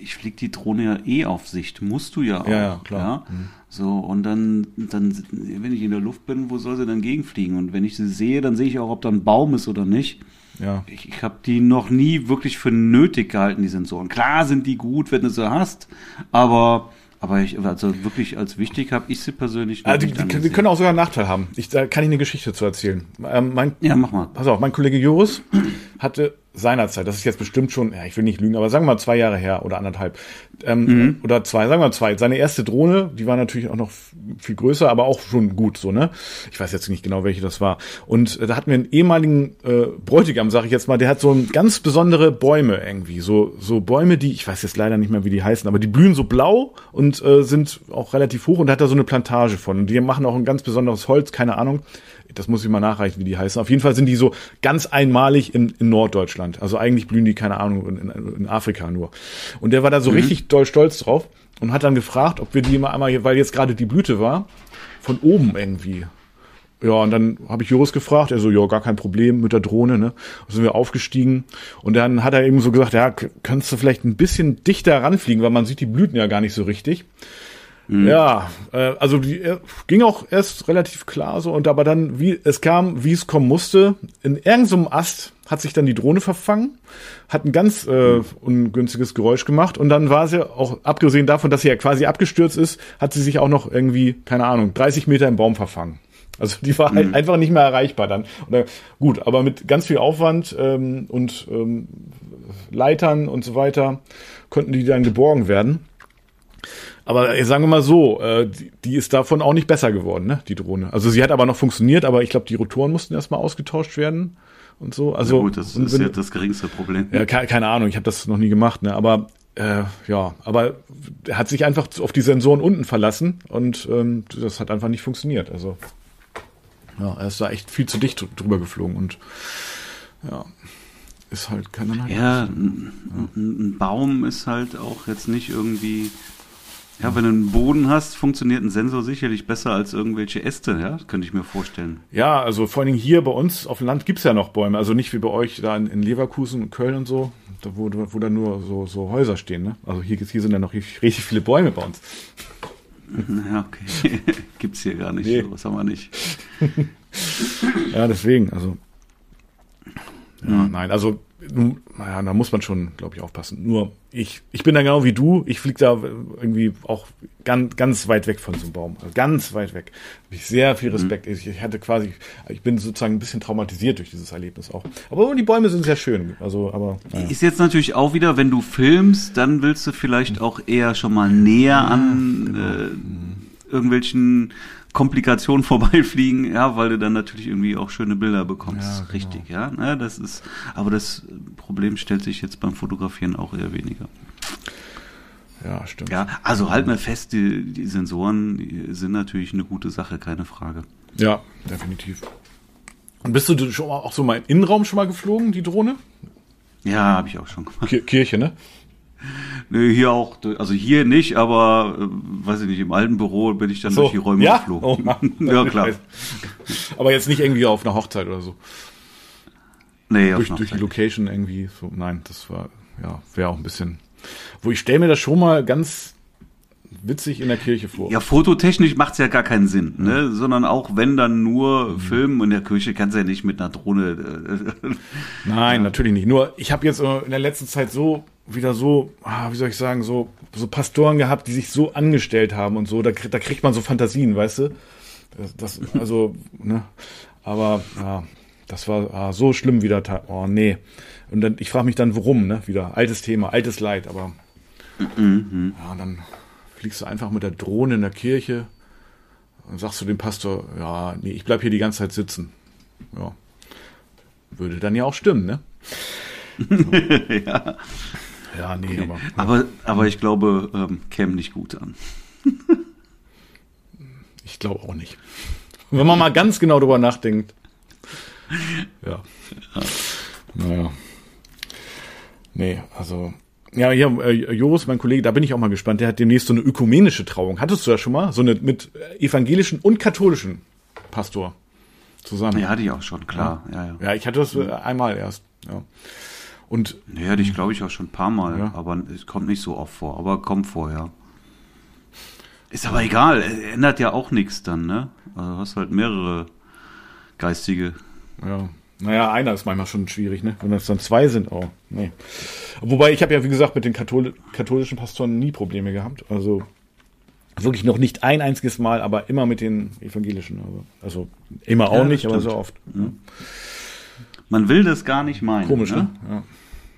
ich fliege die Drohne ja eh auf Sicht. Musst du ja auch. Ja, ja klar. Ja? Mhm. So, und dann, dann, wenn ich in der Luft bin, wo soll sie dann gegenfliegen? Und wenn ich sie sehe, dann sehe ich auch, ob da ein Baum ist oder nicht. Ja. Ich, ich habe die noch nie wirklich für nötig gehalten, die Sensoren. Klar sind die gut, wenn du sie hast, aber Aber ich, also wirklich als wichtig habe ich sie persönlich also die, die, die, können auch sogar einen Nachteil haben. Ich, da kann ich eine Geschichte zu erzählen. Ähm, mein, ja, mach mal. Pass auf, mein Kollege Joris hatte seinerzeit, das ist jetzt bestimmt schon, ja, ich will nicht lügen, aber sagen wir mal zwei Jahre her oder anderthalb ähm, mhm. oder zwei, sagen wir mal zwei. Seine erste Drohne, die war natürlich auch noch viel größer, aber auch schon gut so, ne? Ich weiß jetzt nicht genau, welche das war. Und äh, da hatten wir einen ehemaligen äh, Bräutigam, sag ich jetzt mal, der hat so ein ganz besondere Bäume irgendwie, so so Bäume, die ich weiß jetzt leider nicht mehr, wie die heißen, aber die blühen so blau und äh, sind auch relativ hoch und da hat er so eine Plantage von. Und die machen auch ein ganz besonderes Holz, keine Ahnung das muss ich mal nachreichen, wie die heißen. Auf jeden Fall sind die so ganz einmalig in, in Norddeutschland. Also eigentlich blühen die, keine Ahnung, in, in Afrika nur. Und der war da so mhm. richtig doll stolz drauf und hat dann gefragt, ob wir die mal einmal, weil jetzt gerade die Blüte war, von oben irgendwie. Ja, und dann habe ich Joris gefragt, er so, ja, gar kein Problem mit der Drohne, ne? Und sind wir aufgestiegen und dann hat er eben so gesagt, ja, kannst du vielleicht ein bisschen dichter ranfliegen, weil man sieht die Blüten ja gar nicht so richtig. Mhm. Ja, äh, also die äh, ging auch erst relativ klar so und aber dann, wie es kam, wie es kommen musste, in irgendeinem Ast hat sich dann die Drohne verfangen, hat ein ganz äh, ungünstiges Geräusch gemacht und dann war sie auch, abgesehen davon, dass sie ja quasi abgestürzt ist, hat sie sich auch noch irgendwie, keine Ahnung, 30 Meter im Baum verfangen. Also die war halt mhm. einfach nicht mehr erreichbar dann. Oder, gut, aber mit ganz viel Aufwand ähm, und ähm, Leitern und so weiter konnten die dann geborgen werden. Aber äh, sagen wir mal so, äh, die, die ist davon auch nicht besser geworden, ne, die Drohne. Also sie hat aber noch funktioniert, aber ich glaube, die Rotoren mussten erstmal ausgetauscht werden und so. Also ja gut, das ist ja das geringste Problem. Ja, keine, keine Ahnung, ich habe das noch nie gemacht, ne, aber äh, ja, aber er hat sich einfach auf die Sensoren unten verlassen und ähm, das hat einfach nicht funktioniert. Also ja, er ist da echt viel zu dicht drüber geflogen und ja, ist halt keine Ahnung. Ja, ein, ein Baum ist halt auch jetzt nicht irgendwie ja, wenn du einen Boden hast, funktioniert ein Sensor sicherlich besser als irgendwelche Äste, ja, könnte ich mir vorstellen. Ja, also vor allen Dingen hier bei uns auf dem Land gibt's ja noch Bäume, also nicht wie bei euch da in, in Leverkusen und Köln und so, da, wo, wo da nur so, so Häuser stehen, ne? Also hier, hier sind ja noch richtig, richtig viele Bäume bei uns. Ja, okay. Gibt's hier gar nicht, nee. was haben wir nicht. ja, deswegen, also. Ja, mhm. nein, also naja, da muss man schon, glaube ich, aufpassen. Nur ich, ich bin da genau wie du. Ich fliege da irgendwie auch ganz, ganz weit weg von so einem Baum. Also ganz weit weg. Habe ich sehr viel mhm. Respekt. Mhm. Ich hatte quasi, ich bin sozusagen ein bisschen traumatisiert durch dieses Erlebnis auch. Aber die Bäume sind sehr schön. Also, aber naja. ist jetzt natürlich auch wieder, wenn du filmst, dann willst du vielleicht auch eher schon mal näher an genau. äh, irgendwelchen Komplikationen vorbeifliegen, ja, weil du dann natürlich irgendwie auch schöne Bilder bekommst. Ja, genau. Richtig, ja. Ne, das ist, aber das Problem stellt sich jetzt beim Fotografieren auch eher weniger. Ja, stimmt. Ja, also halt mal fest, die, die Sensoren die sind natürlich eine gute Sache, keine Frage. Ja, definitiv. Und bist du schon mal, auch so mal im Innenraum schon mal geflogen, die Drohne? Ja, habe ich auch schon gemacht. Kirche, ne? Nee, hier auch, also hier nicht, aber äh, weiß ich nicht, im alten Büro bin ich dann so, durch die Räume ja? geflogen. Oh, ja, klar. aber jetzt nicht irgendwie auf einer Hochzeit oder so. Nee, durch, durch die Location irgendwie so. Nein, das war, ja, wäre auch ein bisschen. Wo ich stelle mir das schon mal ganz witzig in der Kirche vor. Ja, fototechnisch macht's ja gar keinen Sinn, ne? Sondern auch wenn dann nur mhm. filmen in der Kirche kannst du ja nicht mit einer Drohne. Äh, Nein, natürlich nicht. Nur ich habe jetzt in der letzten Zeit so wieder so, ah, wie soll ich sagen, so, so Pastoren gehabt, die sich so angestellt haben und so. Da, da kriegt man so Fantasien, weißt du? Das, das also, ne? Aber ja, das war ah, so schlimm wieder. Oh nee. Und dann, ich frage mich dann, warum, ne? Wieder altes Thema, altes Leid, aber mhm. ja, und dann fliegst du einfach mit der Drohne in der Kirche und sagst du dem Pastor, ja, nee, ich bleib hier die ganze Zeit sitzen. Ja. Würde dann ja auch stimmen, ne? ja. Ja, nee, okay. aber. Aber, aber ich glaube, ähm, käme nicht gut an. ich glaube auch nicht. Wenn man mal ganz genau drüber nachdenkt. Ja. ja. Naja. Nee, also. Ja, hier, äh, Joris, mein Kollege, da bin ich auch mal gespannt. Der hat demnächst so eine ökumenische Trauung. Hattest du das schon mal? So eine mit evangelischen und katholischen Pastor zusammen. Ja, hatte ich auch schon, klar. Ja, ja, ja. ja ich hatte das äh, einmal erst. Ja. Und ja, hatte ich glaube ich auch schon ein paar Mal, ja. aber es kommt nicht so oft vor, aber kommt vor, ja. Ist aber egal, ändert ja auch nichts dann, ne? Also hast halt mehrere geistige. Ja. Naja, einer ist manchmal schon schwierig, ne? Wenn das dann zwei sind, oh, nee. Wobei ich habe ja, wie gesagt, mit den Kathol katholischen Pastoren nie Probleme gehabt. Also Wirklich noch nicht ein einziges Mal, aber immer mit den Evangelischen. Also, also immer auch Ja, nicht, das aber stimmt. so oft. Man will das gar nicht meinen. Komisch, ne? ne? Ja.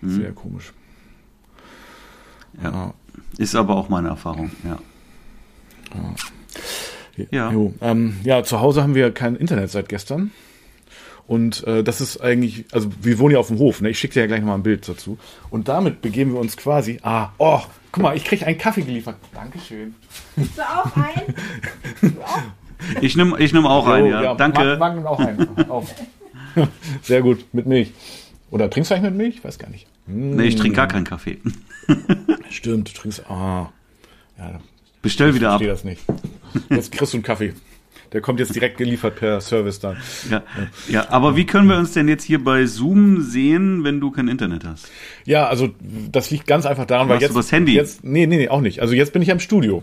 Sehr komisch. Ja. Ist aber auch meine Erfahrung, ja. Ja. Jo, ähm, ja, zu Hause haben wir kein Internet seit gestern. Und äh, das ist eigentlich, also wir wohnen ja auf dem Hof, ne? Ich schicke dir ja gleich nochmal ein Bild dazu. Und damit begeben wir uns quasi. Ah, oh, guck mal, ich kriege einen Kaffee geliefert. Dankeschön. Willst du auch ein? Ich nehme ich nehm auch einen, Jo, ja. Danke. Marc nimmt auch einen. Auf. Sehr gut, mit Milch. Oder trinkst du eigentlich mit Milch? Ich weiß gar nicht. Nee, ich trinke gar keinen Kaffee. Stimmt, du trinkst. Ah. Ja, Bestell wieder ich ab. verstehe das nicht. Jetzt kriegst du einen Kaffee. Der kommt jetzt direkt geliefert per Service dann. Ja. ja, aber wie können wir uns denn jetzt hier bei Zoom sehen, wenn du kein Internet hast? Ja, also das liegt ganz einfach daran, weil du jetzt. übers Handy? Jetzt, nee, nee, nee, auch nicht. Also jetzt bin ich im Studio.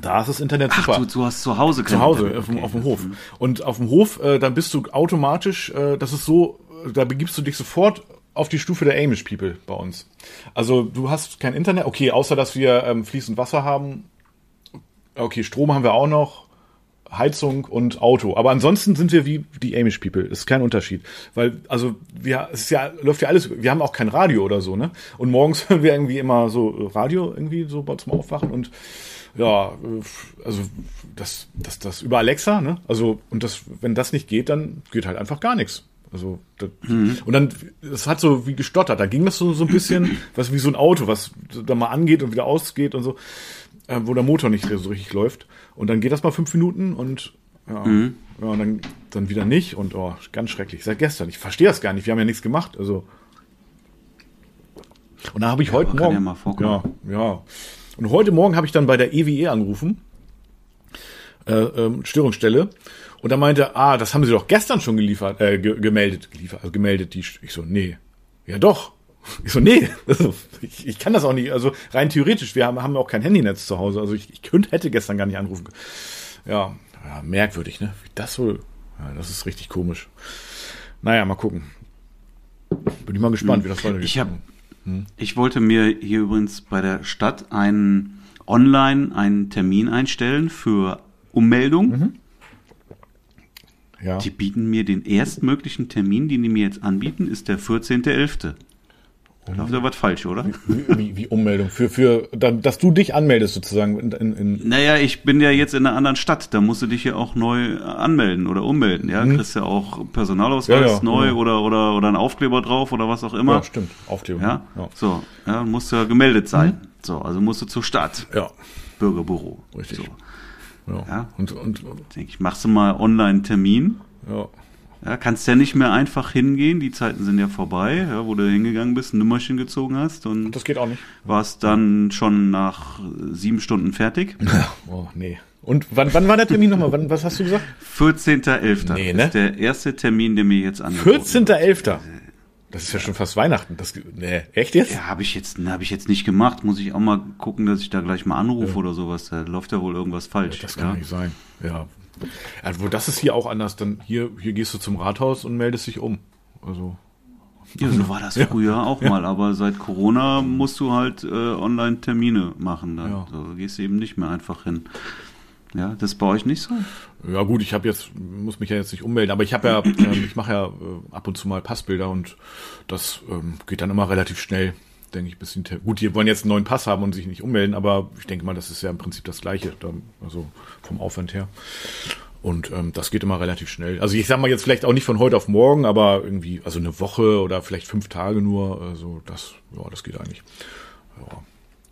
Da ist das Internet Ach, super. du, du hast zu Hause kein zu Hause Internet. auf, dem, Okay. auf dem Hof. Und auf dem Hof, äh, dann bist du automatisch, äh, das ist so, da begibst du dich sofort auf die Stufe der Amish People bei uns. Also du hast kein Internet, okay, außer dass wir ähm, fließend Wasser haben. Okay, Strom haben wir auch noch, Heizung und Auto. Aber ansonsten sind wir wie die Amish People. Ist kein Unterschied. Weil, also, wir, es ja, läuft ja alles, wir haben auch kein Radio oder so, ne? Und morgens hören wir irgendwie immer so Radio irgendwie so zum Aufwachen und ja, also das, das, das über Alexa, ne? Also, und das, wenn das nicht geht, dann geht halt einfach gar nichts. Also, das, und dann, es hat so wie gestottert, da ging das so, so ein bisschen, was wie so ein Auto, was da mal angeht und wieder ausgeht und so, äh, wo der Motor nicht so richtig läuft. Und dann geht das mal fünf Minuten und ja, ja und dann, dann wieder nicht und oh, ganz schrecklich. Seit gestern. Ich verstehe das gar nicht. Wir haben ja nichts gemacht. Also. Und dann habe ich heute aber kann Morgen. ja ja, ja. Und heute Morgen habe ich dann bei der EWE angerufen, äh, ähm, Störungsstelle, und da meinte, ah, das haben sie doch gestern schon geliefert, äh, ge gemeldet, geliefert, also gemeldet. Die, ich so, nee, ja doch. Ich so, nee, also, ich, ich kann das auch nicht. Also rein theoretisch, wir haben, haben auch kein Handynetz zu Hause. Also ich, ich könnte, hätte gestern gar nicht anrufen können. Ja, ja, merkwürdig, ne? Wie das so, ja, das ist richtig komisch. Naja, mal gucken. Bin ich mal gespannt, wie das weitergeht. Ich habe, ich wollte mir hier übrigens bei der Stadt einen online einen Termin einstellen für Ummeldung. Mhm. Ja. Die bieten mir den erstmöglichen Termin, den die mir jetzt anbieten, ist der 14.11. Da läuft ja was falsch, oder? Wie, wie, wie Ummeldung? Für, für, dass du dich anmeldest sozusagen in, in, in Naja, ich bin ja jetzt in einer anderen Stadt, da musst du dich ja auch neu anmelden oder ummelden, ja? Kriegst ja auch Personalausweis Mhm. Ja, ja, neu genau. oder, oder, oder ein Aufkleber drauf oder was auch immer. Ja, stimmt. Ja, Ja. so, ja, musst du ja gemeldet sein. Mhm. So, also musst du zur Stadt, ja. Bürgerbüro. Richtig. So, ja. Ja. Und, und, denke ich, machst du mal online einen Termin. ja. Ja, kannst ja nicht mehr einfach hingehen, die Zeiten sind ja vorbei, ja, wo du hingegangen bist, ein Nummerchen gezogen hast und Das geht auch nicht. warst dann schon nach sieben Stunden fertig. Oh, nee. Und wann, wann war der Termin nochmal? Wann, was hast du gesagt? 14.11. Nee, ne? ist der erste Termin, der mir jetzt angeboten wird. 14.11. Das ist ja schon fast Weihnachten. Das, nee, echt jetzt? Ja, habe ich jetzt, habe ich jetzt nicht gemacht. Muss ich auch mal gucken, dass ich da gleich mal anrufe oder sowas. Da läuft ja wohl irgendwas falsch. Das kann ja. nicht sein. Ja. Also, das ist hier auch anders. Dann hier, hier gehst du zum Rathaus und meldest dich um. Also, Ja, so war das früher auch mal, aber seit Corona musst du halt äh, online Termine machen. Da Ja. so, gehst du eben nicht mehr einfach hin. Ja, das ist bei euch nicht so? Ja gut, ich habe jetzt muss mich ja jetzt nicht ummelden, aber ich habe ja, ähm, ich mache ja äh, ab und zu mal Passbilder und das ähm, geht dann immer relativ schnell, denke ich. Bisschen gut, die wollen jetzt einen neuen Pass haben und sich nicht ummelden, aber ich denke mal, das ist ja im Prinzip das Gleiche, dann, also vom Aufwand her. Und ähm, das geht immer relativ schnell. Also ich sag mal jetzt vielleicht auch nicht von heute auf morgen, aber irgendwie, also eine Woche oder vielleicht fünf Tage nur. Also das, ja, das geht eigentlich. Ja.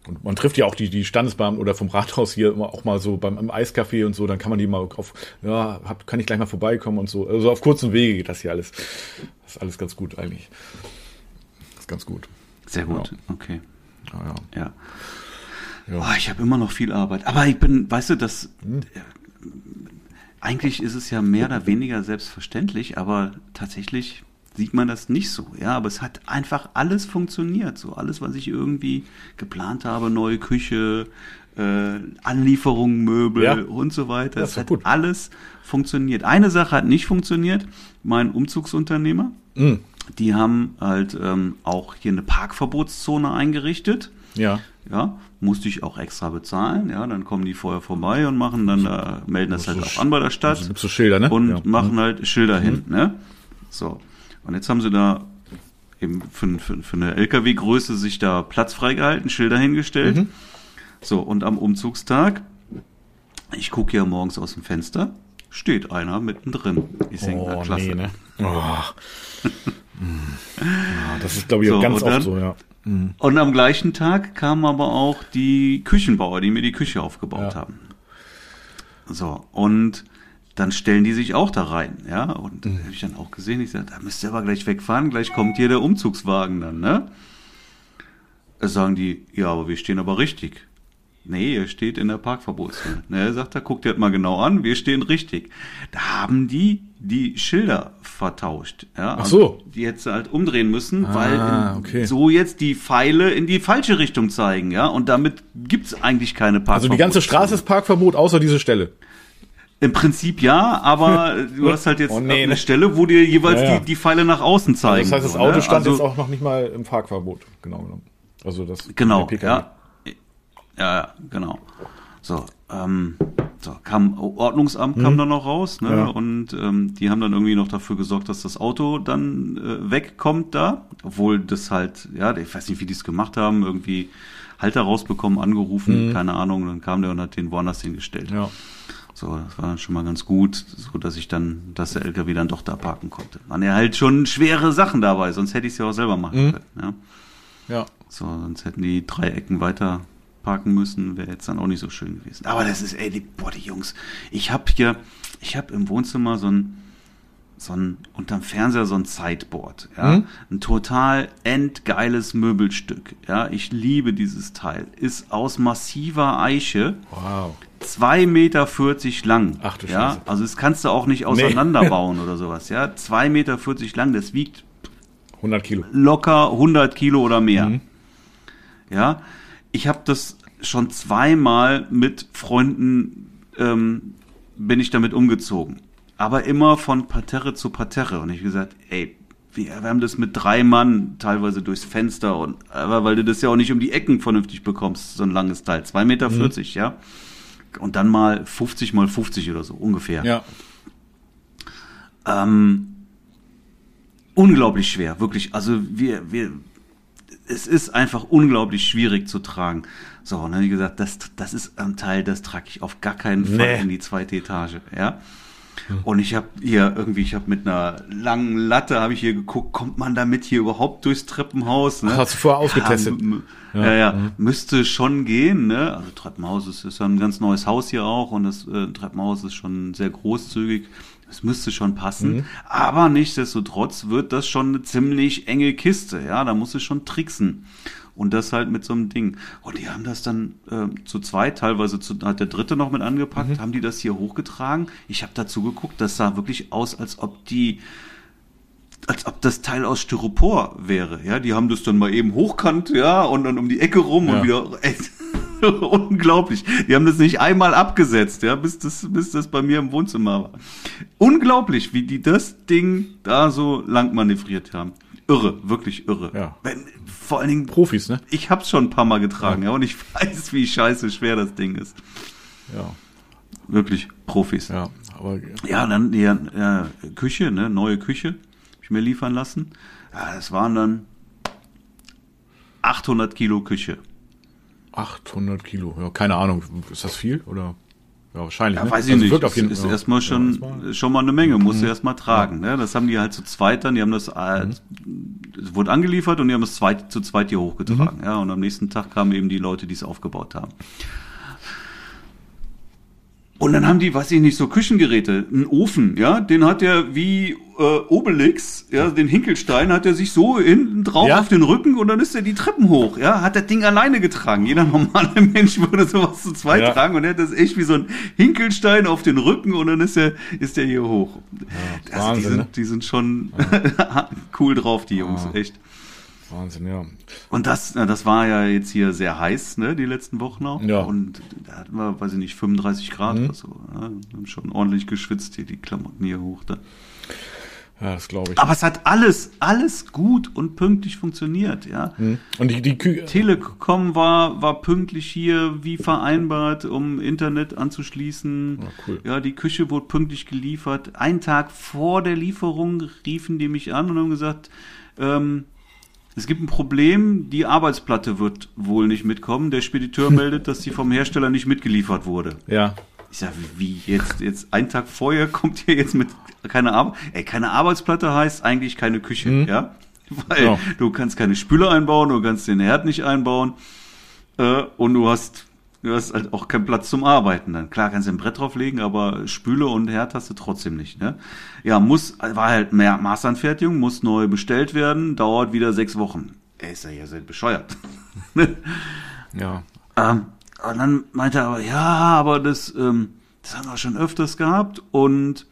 Und man trifft ja auch die, die Standesbeamten oder vom Rathaus hier immer auch mal so beim im Eiscafé und so, dann kann man die mal auf, ja, hab, kann ich gleich mal vorbeikommen und so. Also auf kurzen Wege geht das hier alles. Das ist alles ganz gut eigentlich. Das ist ganz gut. Sehr gut, okay. Ja, ja. Ja. Ja. Oh, ich habe immer noch viel Arbeit. Aber ich bin, weißt du, das. Hm. äh, Eigentlich ist es ja mehr oder weniger selbstverständlich, aber tatsächlich sieht man das nicht so. Ja, aber es hat einfach alles funktioniert. So alles, was ich irgendwie geplant habe, neue Küche, äh, Anlieferungen, Möbel Ja. und so weiter. Das Es hat gut. alles funktioniert. Eine Sache hat nicht funktioniert. Mein Umzugsunternehmer, Mm. die haben halt ähm, auch hier eine Parkverbotszone eingerichtet. Ja. Ja, musste ich auch extra bezahlen. Ja, dann kommen die vorher vorbei und machen dann, äh, melden das halt auch an bei der Stadt. Also gibt's so Schilder, ne? Und Ja. machen halt Schilder hin, ne? So. Und jetzt haben sie da eben für, für, für eine LKW-Größe sich da Platz freigehalten, Schilder hingestellt. Mhm. So, und am Umzugstag, ich gucke ja morgens aus dem Fenster, steht einer mittendrin. Ich denke, na Oh, klasse. nee, ne? Oh. Hm. ja, das ist, glaube ich, auch So, ganz und dann- oft so, ja. Und am gleichen Tag kamen aber auch die Küchenbauer, die mir die Küche aufgebaut Ja. haben. So, und dann stellen die sich auch da rein, ja. Und Mhm. da habe ich dann auch gesehen, ich sage, da müsst ihr aber gleich wegfahren, gleich kommt hier der Umzugswagen dann, ne? Da sagen die, ja, aber wir stehen aber richtig. Nee, ihr steht in der Parkverbotszone. Ne, er sagt er, guckt ihr das mal genau an, wir stehen richtig. Da haben die die Schilder vertauscht. Ja, Ach so. Die jetzt halt umdrehen müssen, Ah, weil okay. so jetzt die Pfeile in die falsche Richtung zeigen, ja. Und damit gibt's eigentlich keine Also Parkverbotszone. die ganze Straße ist Parkverbot, außer diese Stelle. Im Prinzip ja, aber du hast halt jetzt Oh, nee, eine ne? Stelle, wo dir jeweils Ja, ja. Die, die Pfeile nach außen zeigen. Das heißt, das Auto ne? stand also, jetzt auch noch nicht mal im Parkverbot, genau genommen. Also das Genau, ja. Ja, genau. So, ähm, so kam Ordnungsamt kam dann noch raus, ne? Ja. Und ähm, die haben dann irgendwie noch dafür gesorgt, dass das Auto dann äh, wegkommt da, obwohl das halt, ja, ich weiß nicht, wie die es gemacht haben, irgendwie Halter rausbekommen, angerufen, keine Ahnung, dann kam der und hat den woanders hingestellt. Ja. So, das war dann schon mal ganz gut, so dass ich dann, dass der LKW dann doch da parken konnte. Waren ja halt schon schwere Sachen dabei, sonst hätte ich es ja auch selber machen Mhm. können. Ja. Ja. So, sonst hätten die drei Ecken weiter parken müssen, wäre jetzt dann auch nicht so schön gewesen. Aber das ist, ey, die, boah, die Jungs. Ich habe hier, ich habe im Wohnzimmer so ein, so ein, unterm Fernseher so ein Sideboard, ja. Mhm. Ein total endgeiles Möbelstück, ja. Ich liebe dieses Teil. Ist aus massiver Eiche, Wow. 2,40 Meter lang. Ach du ja, Scheiße. also das kannst du auch nicht auseinanderbauen oder sowas, ja. 2,40 Meter lang, das wiegt 100 Kilo. locker 100 Kilo oder mehr. Mhm. Ja, ich habe das schon zweimal mit Freunden ähm, bin ich damit umgezogen, aber immer von Parterre zu Parterre und ich hab gesagt, ey, wir, wir haben das mit drei Mann teilweise durchs Fenster und aber weil du das ja auch nicht um die Ecken vernünftig bekommst, so ein langes Teil, 2,40 Meter, Mhm. ja. Und dann mal 50 mal 50 oder so ungefähr. Ja. Ähm, unglaublich schwer, wirklich. Also wir, wir, es ist einfach unglaublich schwierig zu tragen. So, und dann hab ich gesagt, das, das ist ein Teil, das trage ich auf gar keinen Fall Nee. in die zweite Etage, ja. Und ich habe hier irgendwie, ich habe mit einer langen Latte habe ich hier geguckt, kommt man damit hier überhaupt durchs Treppenhaus? Ne? Hast du vorher ausgetestet? Ja, m- ja, ja, müsste schon gehen. Ne? Also Treppenhaus ist, ist ja ein ganz neues Haus hier auch und das äh, Treppenhaus ist schon sehr großzügig. Es müsste schon passen, aber nichtsdestotrotz wird das schon eine ziemlich enge Kiste. Ja, da muss es schon tricksen. Und das halt mit so einem Ding. Und die haben das dann äh, zu zweit, teilweise zu, hat der Dritte noch mit angepackt, haben die das hier hochgetragen. Ich habe dazu geguckt, das sah wirklich aus, als ob die als ob das Teil aus Styropor wäre. Ja, die haben das dann mal eben hochkant, ja, und dann um die Ecke rum Ja. und wieder. Ey, unglaublich. Die haben das nicht einmal abgesetzt, ja, bis das, bis das bei mir im Wohnzimmer war. Unglaublich, wie die das Ding da so lang manövriert haben. Irre, wirklich irre. Ja. Wenn, vor allen Dingen, Profis, ne? ich hab's schon ein paar Mal getragen, ja, und ich weiß, wie scheiße schwer das Ding ist. Ja. Wirklich Profis. Ja. Aber Ja, dann die ja, Küche, ne, neue Küche, hab ich mir liefern lassen. Ja, das waren dann 800 Kilo Küche. 800 Kilo. Ja, keine Ahnung. Ist das viel oder? Ja, wahrscheinlich. Ja, ne? weiß ich Also nicht. Wirkt auf Das jeden, ist ja. erstmal Ja, schon, erstmal- schon mal eine Menge, musst du erstmal tragen. Ne? Das haben die halt zu zweit dann, die haben das, äh, es wurde angeliefert und die haben es zweit, zu zweit hier hochgetragen. Ja, und am nächsten Tag kamen eben die Leute, die es aufgebaut haben. Und dann haben die, weiß ich nicht, so Küchengeräte, einen Ofen, ja, den hat er wie äh, Obelix, ja, den Hinkelstein hat er sich so hinten drauf Ja? auf den Rücken und dann ist er die Treppen hoch, ja, hat das Ding alleine getragen. Jeder normale Mensch würde sowas zu zweit Ja. tragen und er hat das echt wie so ein Hinkelstein auf den Rücken und dann ist er, ist er hier hoch. also Wahnsinn, die, sind, ne? die sind schon cool drauf, die Jungs, Ja. echt. Wahnsinn, ja. Und das, das war ja jetzt hier sehr heiß, ne, die letzten Wochen auch. Ja. Mhm. Und da hatten wir, weiß ich nicht, 35 Grad oder so. Wir haben schon ordentlich geschwitzt hier, die Klamotten hier hoch. Da. Ja, das glaube ich. Aber es hat alles, alles gut und pünktlich funktioniert, ja. Hm. Und die, die Kü Telekom war, war pünktlich hier, wie vereinbart, um Internet anzuschließen. Ja, cool. Ja, die Küche wurde pünktlich geliefert. Einen Tag vor der Lieferung riefen die mich an und haben gesagt, ähm, es gibt ein Problem, die Arbeitsplatte wird wohl nicht mitkommen. Der Spediteur meldet, dass sie vom Hersteller nicht mitgeliefert wurde. ja. Ich sag, wie jetzt, jetzt einen Tag vorher kommt ihr jetzt mit keine Arbeit, ey, keine Arbeitsplatte heißt eigentlich keine Küche, ja? Weil Ja. du kannst keine Spüle einbauen, du kannst den Herd nicht einbauen, äh, und du hast, du hast halt auch keinen Platz zum Arbeiten dann. Klar kannst du ein Brett drauflegen, aber Spüle und Herd hast du trotzdem nicht, ne? Ja, muss, war halt mehr Maßanfertigung, muss neu bestellt werden, dauert wieder sechs Wochen. Ey, ist ja ja seid bescheuert. Ja. Ähm, und dann meinte er aber, ja, aber das, ähm, das haben wir schon öfters gehabt und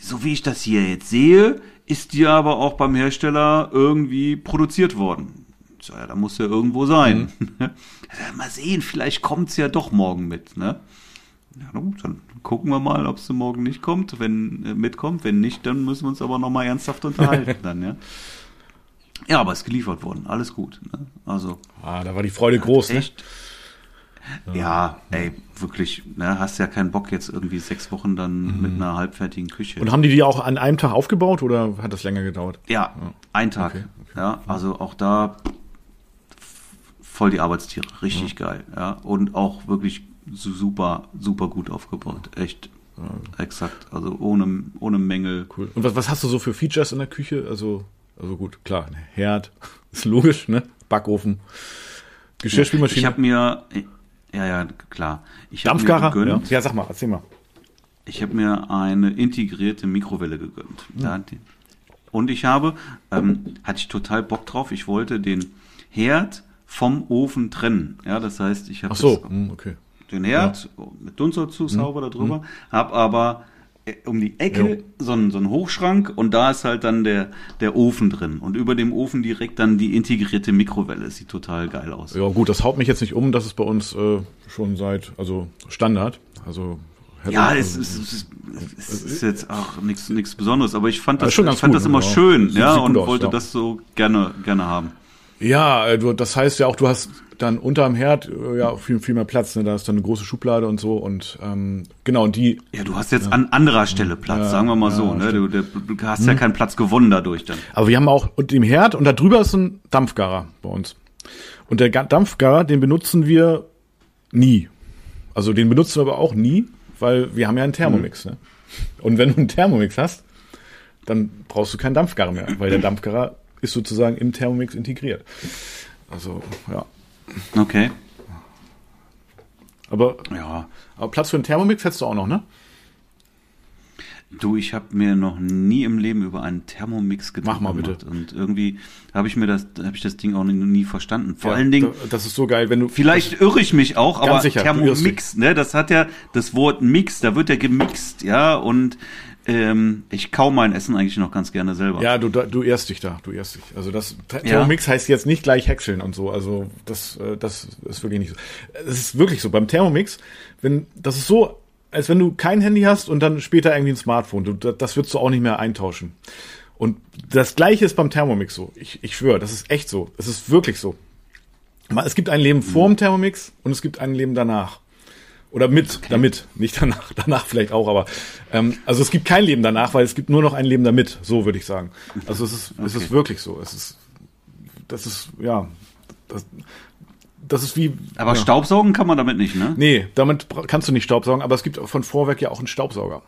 so wie ich das hier jetzt sehe, ist die aber auch beim Hersteller irgendwie produziert worden. Sag, ja, da muss ja irgendwo sein. Ja, mal sehen, vielleicht kommt's ja doch morgen mit, ne? Ja, dann gucken wir mal, ob sie morgen nicht kommt, wenn äh, mitkommt. Wenn nicht, dann müssen wir uns aber nochmal ernsthaft unterhalten dann, ja. Ja, aber es ist geliefert worden, alles gut. Ne? Also Ah, da war die Freude groß, ne? Echt? Ja, ey, wirklich, ne, hast ja keinen Bock jetzt irgendwie sechs Wochen dann mit einer halbfertigen Küche. Und haben die die auch an einem Tag aufgebaut oder hat das länger gedauert? ja, ein Tag. Okay, Ja, also auch da voll die Arbeitstiere, richtig geil. Ja, und auch wirklich su- super, super gut aufgebaut. Echt exakt. Also ohne, ohne Mängel. Cool. Und was, was hast du so für Features in der Küche? Also, also gut, klar, ein Herd, ist logisch, ne? Backofen, Geschirrspülmaschine, Ich habe mir, ja, ja, klar. Ich hab mir Dampfgarer. Ja. gegönnt- ja, sag mal, erzähl mal. Ich habe mir eine integrierte Mikrowelle gegönnt. Hm. Ja, die- und ich habe, ähm, hatte ich total Bock drauf, ich wollte den Herd vom Ofen trennen. Ja, das heißt, ich habe so, hm, okay. den Herd mit Dunstabzugshauber da drüber, habe aber äh, um die Ecke so, einen, so einen Hochschrank und da ist halt dann der, der Ofen drin. Und über dem Ofen direkt dann die integrierte Mikrowelle. Sieht total geil aus. Ja, gut, das haut mich jetzt nicht um, das ist bei uns äh, schon seit, also Standard. Also Ja, also, es ist, es ist, es ist jetzt auch nichts Besonderes, aber ich fand Ja, das, schon ich fand gut, das immer ja. schön, ja, und aus, wollte ja. das so gerne gerne haben. Ja, äh, du, das heißt ja auch, du hast dann unterm Herd äh, ja viel, viel mehr Platz. Ne? Da ist dann eine große Schublade und so und ähm, genau und die. Ja, du hast jetzt an anderer Stelle Platz, sagen wir mal so, ne? Du, du hast Hm. ja keinen Platz gewonnen dadurch dann. Aber wir haben auch und im Herd und da drüber ist ein Dampfgarer bei uns. Und der Ga- Dampfgarer, den benutzen wir nie. Also den benutzen wir aber auch nie, weil wir haben ja einen Thermomix. Ne? Und wenn du einen Thermomix hast, dann brauchst du keinen Dampfgarer mehr, weil der Dampfgarer ist sozusagen im Thermomix integriert. Also ja, Okay. aber, Ja. aber Platz für einen Thermomix hättest du auch noch, ne? Du, ich habe mir noch nie im Leben über einen Thermomix Gedanken Mach mal bitte. Und irgendwie habe ich mir das, habe ich das Ding auch nie, nie verstanden. Vor Ja, allen Dingen, da- das ist so geil, wenn du Vielleicht irre ich mich auch, aber sicher, Thermomix, ne, das hat ja das Wort Mix, da wird ja gemixt, ja, und ähm, ich kau mein Essen eigentlich noch ganz gerne selber. Ja, du, du ehrst dich da, du ehrst dich. Also das Thermomix heißt jetzt nicht gleich häckseln und so. Also das, äh, das ist wirklich nicht so. Es ist wirklich so beim Thermomix, wenn das ist so, als wenn du kein Handy hast und dann später irgendwie ein Smartphone. Du, da- das würdest du auch nicht mehr eintauschen. Und das Gleiche ist beim Thermomix so. Ich, ich schwöre, das ist echt so. Es ist wirklich so. Es gibt ein Leben vor dem Thermomix und es gibt ein Leben danach. Oder mit, damit, nicht danach, danach vielleicht auch, aber ähm, also es gibt kein Leben danach, weil es gibt nur noch ein Leben damit, so würde ich sagen. Also es ist, es ist Okay. wirklich so. Es ist, das ist, ja, das, das ist wie. Aber ja. Staubsaugen kann man damit nicht, ne? Nee, damit kannst du nicht Staubsaugen, aber es gibt von Vorwerk ja auch einen Staubsauger.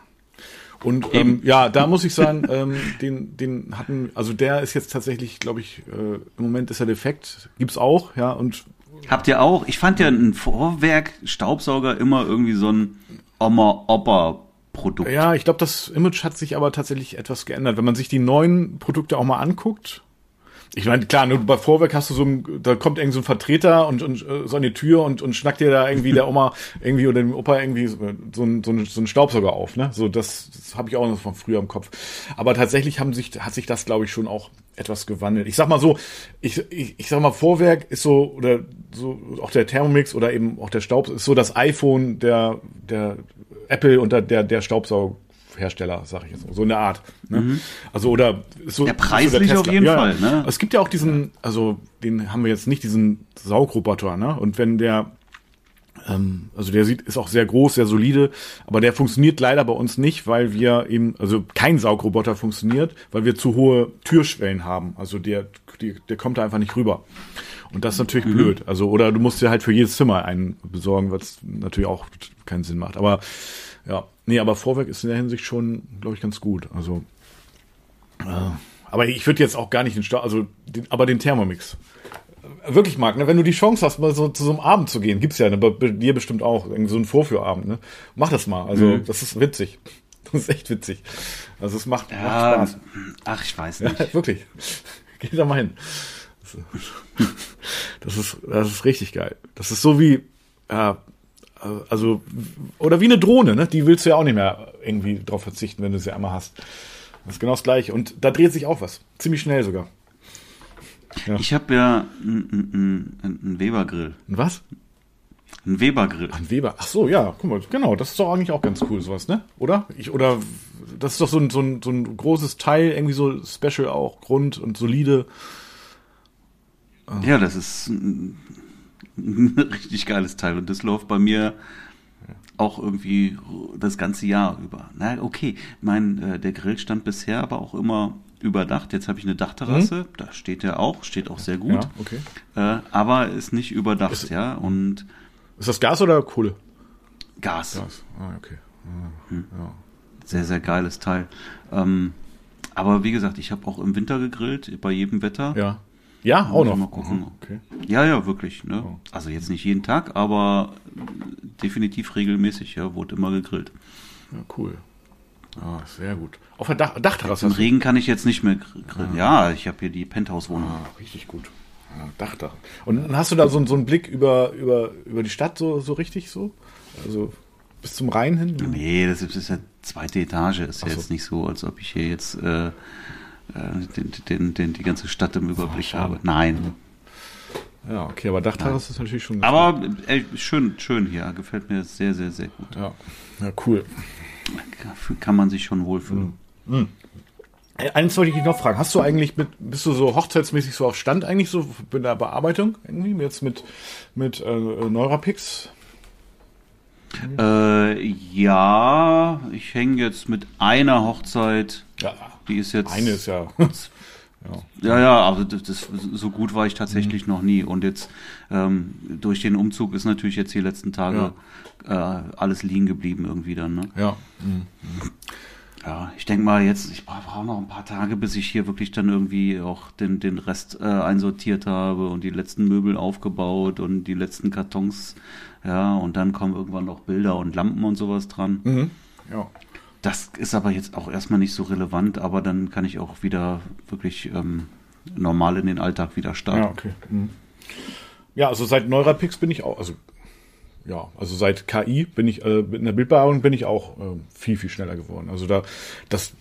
Und ähm, ja, da muss ich sagen, ähm, den, den hatten, also der ist jetzt tatsächlich, glaube ich, äh, im Moment ist er defekt, gibt's auch, ja, und Habt ihr auch? Ich fand ja ein Vorwerk-Staubsauger immer irgendwie so ein Oma-Opa-Produkt. Ja, ich glaube, das Image hat sich aber tatsächlich etwas geändert. Wenn man sich die neuen Produkte auch mal anguckt, ich meine, klar, nur bei Vorwerk hast du so ein, da kommt irgend so ein Vertreter und, und äh, so an die Tür und, und schnackt dir da irgendwie der Oma irgendwie oder dem Opa irgendwie so, so, ein, so, ein, Staubsauger auf, ne? So, das, das habe ich auch noch von früher im Kopf. Aber tatsächlich haben sich, hat sich das, glaube ich, schon auch etwas gewandelt. Ich sag mal so, ich, ich, ich sag mal, Vorwerk ist so, oder so, auch der Thermomix oder eben auch der Staub, ist so das iPhone der, der Apple und der, der Staubsauger Hersteller, sag ich jetzt so, so eine Art. Ne? Also oder so, Ja, preislich so der auf jeden ja, Fall, ne? Es gibt ja auch diesen, also den haben wir jetzt nicht, diesen Saugroboter, ne? Und wenn der ähm, also der sieht, ist auch sehr groß, sehr solide, aber der funktioniert leider bei uns nicht, weil wir eben, also kein Saugroboter funktioniert, weil wir zu hohe Türschwellen haben. Also der, die, der kommt da einfach nicht rüber. Und das ist natürlich Mhm. blöd. Also, oder du musst dir halt für jedes Zimmer einen besorgen, was natürlich auch keinen Sinn macht. Aber ja, nee, aber Vorwerk ist in der Hinsicht schon, glaube ich, ganz gut. Also, äh, aber ich würde jetzt auch gar nicht den Stau, also, den, aber den Thermomix wirklich, Marc, ne, wenn du die Chance hast, mal so zu so einem Abend zu gehen, gibt's ja ne, bei dir bestimmt auch, irgendwie so einen Vorführabend, ne? Mach das mal. Also, Mhm. das ist witzig. Das ist echt witzig. Also, es macht, Ja, macht Spaß. ach, ich weiß nicht. wirklich. Geh da mal hin. Das ist, das ist richtig geil. Das ist so wie, ja, also, oder wie eine Drohne, ne? Die willst du ja auch nicht mehr irgendwie drauf verzichten, wenn du sie einmal hast. Das ist genau das gleiche. Und da dreht sich auch was. Ziemlich schnell sogar. Ich habe ja einen einen Weber-Grill. Und was? Einen Weber-Grill. Ein Weber. Ach so, ja, guck mal, genau, das ist doch eigentlich auch ganz cool, sowas, ne? Oder? Ich, oder das ist doch so ein, so ein, so ein großes Teil, irgendwie so special auch, Grund und solide. Ja, das ist ein, ein richtig geiles Teil und das läuft bei mir auch irgendwie das ganze Jahr über. Na, okay, mein äh, der Grill stand bisher aber auch immer überdacht. Jetzt habe ich eine Dachterrasse, da steht er auch, steht auch sehr gut. Ja, okay. Äh, aber ist nicht überdacht, Ist- ja, und Ist das Gas oder Kohle? Gas. Gas. Ah, okay. Sehr, sehr geiles Teil. Ähm, aber wie gesagt, ich habe auch im Winter gegrillt, bei jedem Wetter. Ja. Ja, auch noch. mal gucken. Mhm, Okay. Ja, ja, wirklich. Ne? Oh. Also jetzt nicht jeden Tag, aber definitiv regelmäßig, ja, wurde immer gegrillt. Ja, cool. Ah, sehr gut. Auf der Dach Dachterrasse. Im Regen kann ich jetzt nicht mehr gr- grillen. Ja, ich habe hier die Penthouse-Wohnung. Ah, richtig gut. Ja, Dachdach. Und dann hast du da so, so einen Blick über, über, über die Stadt so, so richtig so? Also bis zum Rhein hin? Nee, das ist, das ist ja zweite Etage. Ist ja so. jetzt nicht so, als ob ich hier jetzt äh, den, den, den, die ganze Stadt im Überblick habe. Nein. Ja, okay, aber Dachterrasse ist natürlich schon. Aber äh, schön, schön hier. Gefällt mir sehr, sehr, sehr gut. Ja, ja cool. Kann man sich schon wohlfühlen. Äh, Eins wollte ich dich noch fragen. Hast du eigentlich mit, bist du so hochzeitsmäßig so auf Stand eigentlich so bei der Bearbeitung irgendwie jetzt mit, mit äh, Neurapix? Äh, ja, ich hänge jetzt mit einer Hochzeit. Ja, Die ist jetzt. eine ist ja. Ja, ja, aber das, das, so gut war ich tatsächlich noch nie. Und jetzt ähm, durch den Umzug ist natürlich jetzt die letzten Tage äh, alles liegen geblieben irgendwie dann. Ne? ja. Ja, ich denke mal jetzt, ich brauche noch ein paar Tage, bis ich hier wirklich dann irgendwie auch den, den Rest äh, einsortiert habe und die letzten Möbel aufgebaut und die letzten Kartons. Ja, und dann kommen irgendwann noch Bilder und Lampen und sowas dran. Mhm. Ja. Das ist aber jetzt auch erstmal nicht so relevant, aber dann kann ich auch wieder wirklich ähm, normal in den Alltag wieder starten. Ja, okay. Mhm. Ja, also seit Neurapix bin ich auch, also ja, also seit KI bin ich, äh, in der Bildbearbeitung bin ich auch äh, viel, viel schneller geworden. Also da, das,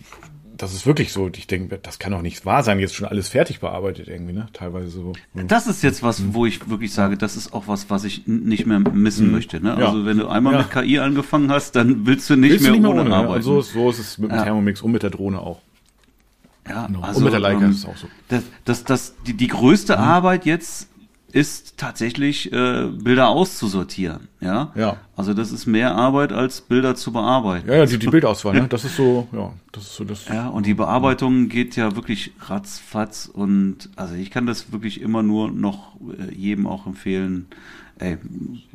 das ist wirklich so, ich denke, das kann doch nicht wahr sein, jetzt schon alles fertig bearbeitet irgendwie, ne? Teilweise so. Das ist jetzt was, wo ich wirklich sage, das ist auch was, was ich nicht mehr missen möchte. Ne? Mhm. Ja. Also wenn du einmal Ja. mit KI angefangen hast, dann willst du nicht, Willst mehr, du nicht ohne, ja? arbeiten. So, ist- so ist es mit dem. Thermomix und mit der Drohne auch. ja, Genau. also, und mit der Leica ähm, ist es auch so. Mhm. Das, das, das, die, die größte Arbeit jetzt ist tatsächlich äh, Bilder auszusortieren. Ja? Ja. Also das ist mehr Arbeit als Bilder zu bearbeiten. Ja, ja, die, die Bildauswahl, ne? Das ist so, ja, das ist so das. Ja, und die Bearbeitung geht ja wirklich ratzfatz und also ich kann das wirklich immer nur noch äh, jedem auch empfehlen. Ey,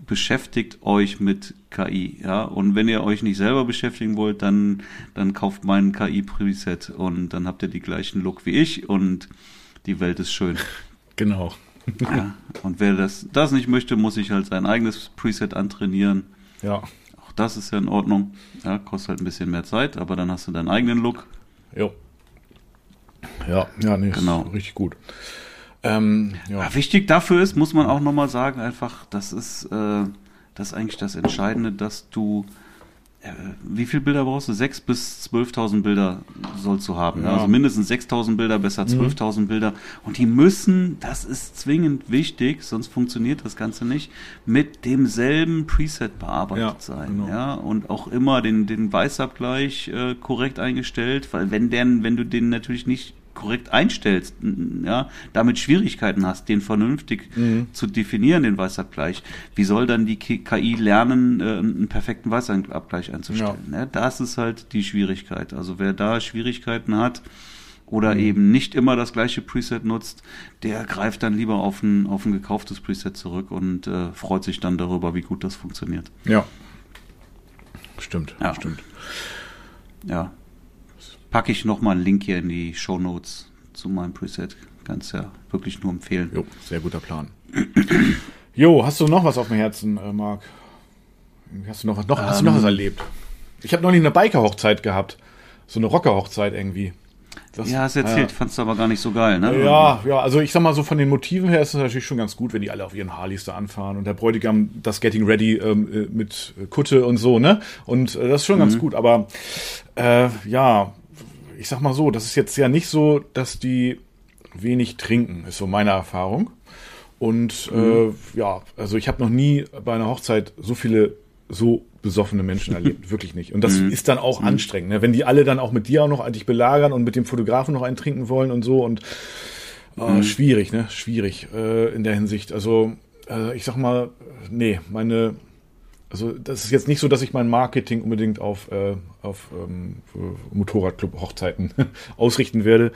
beschäftigt euch mit KI, ja. Und wenn ihr euch nicht selber beschäftigen wollt, dann, dann kauft meinen KI-Preset und dann habt ihr die gleichen Look wie ich und die Welt ist schön. Genau. Ja. Und wer das, das nicht möchte, muss sich halt sein eigenes Preset antrainieren. Ja. Auch das ist ja in Ordnung. Ja, kostet halt ein bisschen mehr Zeit, aber dann hast du deinen eigenen Look. Jo. Ja, ja, nee, Genau. richtig gut. Ähm, ja. Ja, wichtig dafür ist, muss man auch nochmal sagen, einfach, das ist, äh, das ist eigentlich das Entscheidende, dass du wie viele Bilder brauchst du? 6.000 bis 12.000 Bilder sollst du haben. Ja. Also mindestens 6.000 Bilder, besser 12.000 Bilder. Und die müssen, das ist zwingend wichtig, sonst funktioniert das Ganze nicht, mit demselben Preset bearbeitet Ja, sein. genau. Ja, und auch immer den, den Weißabgleich äh, korrekt eingestellt, weil wenn, der, wenn du den natürlich nicht korrekt einstellst, ja, damit Schwierigkeiten hast, den vernünftig zu definieren, den Weißabgleich, wie soll dann die Ki- lernen, äh, einen perfekten Weißabgleich einzustellen? Ne? Das ist halt die Schwierigkeit. Also wer da Schwierigkeiten hat oder eben nicht immer das gleiche Preset nutzt, der greift dann lieber auf ein, auf ein gekauftes Preset zurück und äh, freut sich dann darüber, wie gut das funktioniert. Ja. Stimmt, Ja. stimmt. Ja. Packe ich nochmal einen Link hier in die Show Notes zu meinem Preset. Kannst ja wirklich nur empfehlen. Jo, sehr guter Plan. Jo, hast du noch was auf dem Herzen, äh, Marc? Hast du noch was, noch, hast du noch was erlebt? Ich habe noch nie eine Biker-Hochzeit gehabt. So eine Rocker-Hochzeit irgendwie. Das- Ja, hast erzählt, fandst du aber gar nicht so geil, ne? Ja, ja, also ich sag mal so von den Motiven her ist es natürlich schon ganz gut, wenn die alle auf ihren Harleys da anfahren und der Bräutigam das Getting Ready ähm, äh, mit Kutte und so, ne? Und äh, das ist schon ganz gut, aber äh, ja, ich sag mal so, das ist jetzt ja nicht so, dass die wenig trinken, ist so meine Erfahrung. Und äh, ja, also ich habe noch nie bei einer Hochzeit so viele so besoffene Menschen erlebt, wirklich nicht. Und das ist dann auch anstrengend, ne? wenn die alle dann auch mit dir auch noch dich belagern und mit dem Fotografen noch einen trinken wollen und so und äh, schwierig, ne? Schwierig äh, in der Hinsicht. Also äh, ich sag mal, nee, meine also das ist jetzt nicht so, dass ich mein Marketing unbedingt auf, äh, auf ähm, Motorradclub-Hochzeiten ausrichten werde.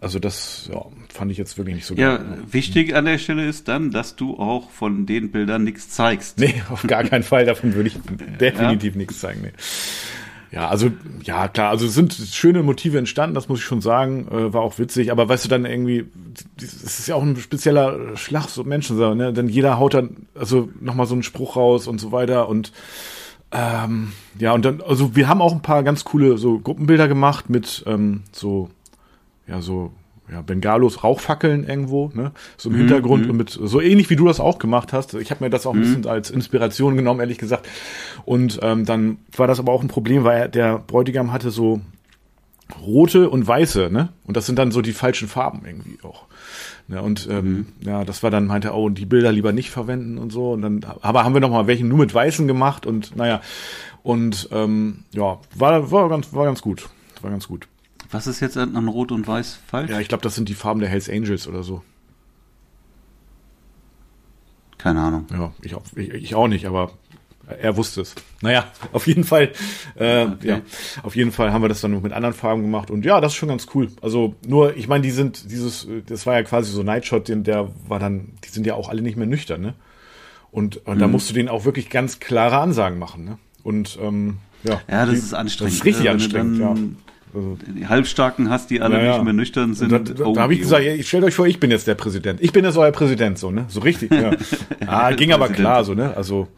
Also das ja, fand ich jetzt wirklich nicht so Ja, geil. wichtig an der Stelle ist dann, dass du auch von den Bildern nichts zeigst. Nee, auf gar keinen Fall. Davon würde ich definitiv nichts zeigen. Nee. Ja, also, ja, klar, also es sind schöne Motive entstanden, das muss ich schon sagen, äh, war auch witzig, aber weißt du dann irgendwie, es ist ja auch ein spezieller Schlag, so Menschen, so, ne, denn jeder haut dann, also nochmal so einen Spruch raus und so weiter und, ähm, ja, und dann, also wir haben auch ein paar ganz coole so Gruppenbilder gemacht mit, ähm, so, ja, so, ja, Bengalos, Rauchfackeln irgendwo, ne? So im Hintergrund und mit, so ähnlich wie du das auch gemacht hast. Ich habe mir das auch ein bisschen als Inspiration genommen, ehrlich gesagt. Und ähm, dann war das aber auch ein Problem, weil er, der Bräutigam hatte so rote und weiße, ne? Und das sind dann so die falschen Farben irgendwie auch. Ne? Und ähm, ja, das war dann, meinte er, oh, die Bilder lieber nicht verwenden und so. Und dann, aber haben wir noch mal welche nur mit weißen gemacht und naja, und ähm, ja, war, war ganz, war ganz gut. War ganz gut. Was ist jetzt an Rot und Weiß falsch? Ja, ich glaube, das sind die Farben der Hells Angels oder so. Keine Ahnung. Ja, ich auch, ich, ich auch nicht, aber er wusste es. Naja, auf jeden Fall, äh, Okay. ja, auf jeden Fall haben wir das dann noch mit anderen Farben gemacht und ja, das ist schon ganz cool. Also nur, ich meine, die sind dieses, das war ja quasi so Nightshot, den, der war dann, die sind ja auch alle nicht mehr nüchtern, ne? Und, und da musst du denen auch wirklich ganz klare Ansagen machen, ne? Und ähm, ja, Ja, das die- ist anstrengend. Das ist richtig Äh, anstrengend, ja. Also, Die Halbstarken hast, die alle Ja, ja. nicht mehr nüchtern sind. Und da, Oh, da habe ich gesagt, ey, stellt euch vor, ich bin jetzt der Präsident. Ich bin jetzt euer Präsident, so, ne? So richtig, ja. ah, ging aber klar, so, ne? Also,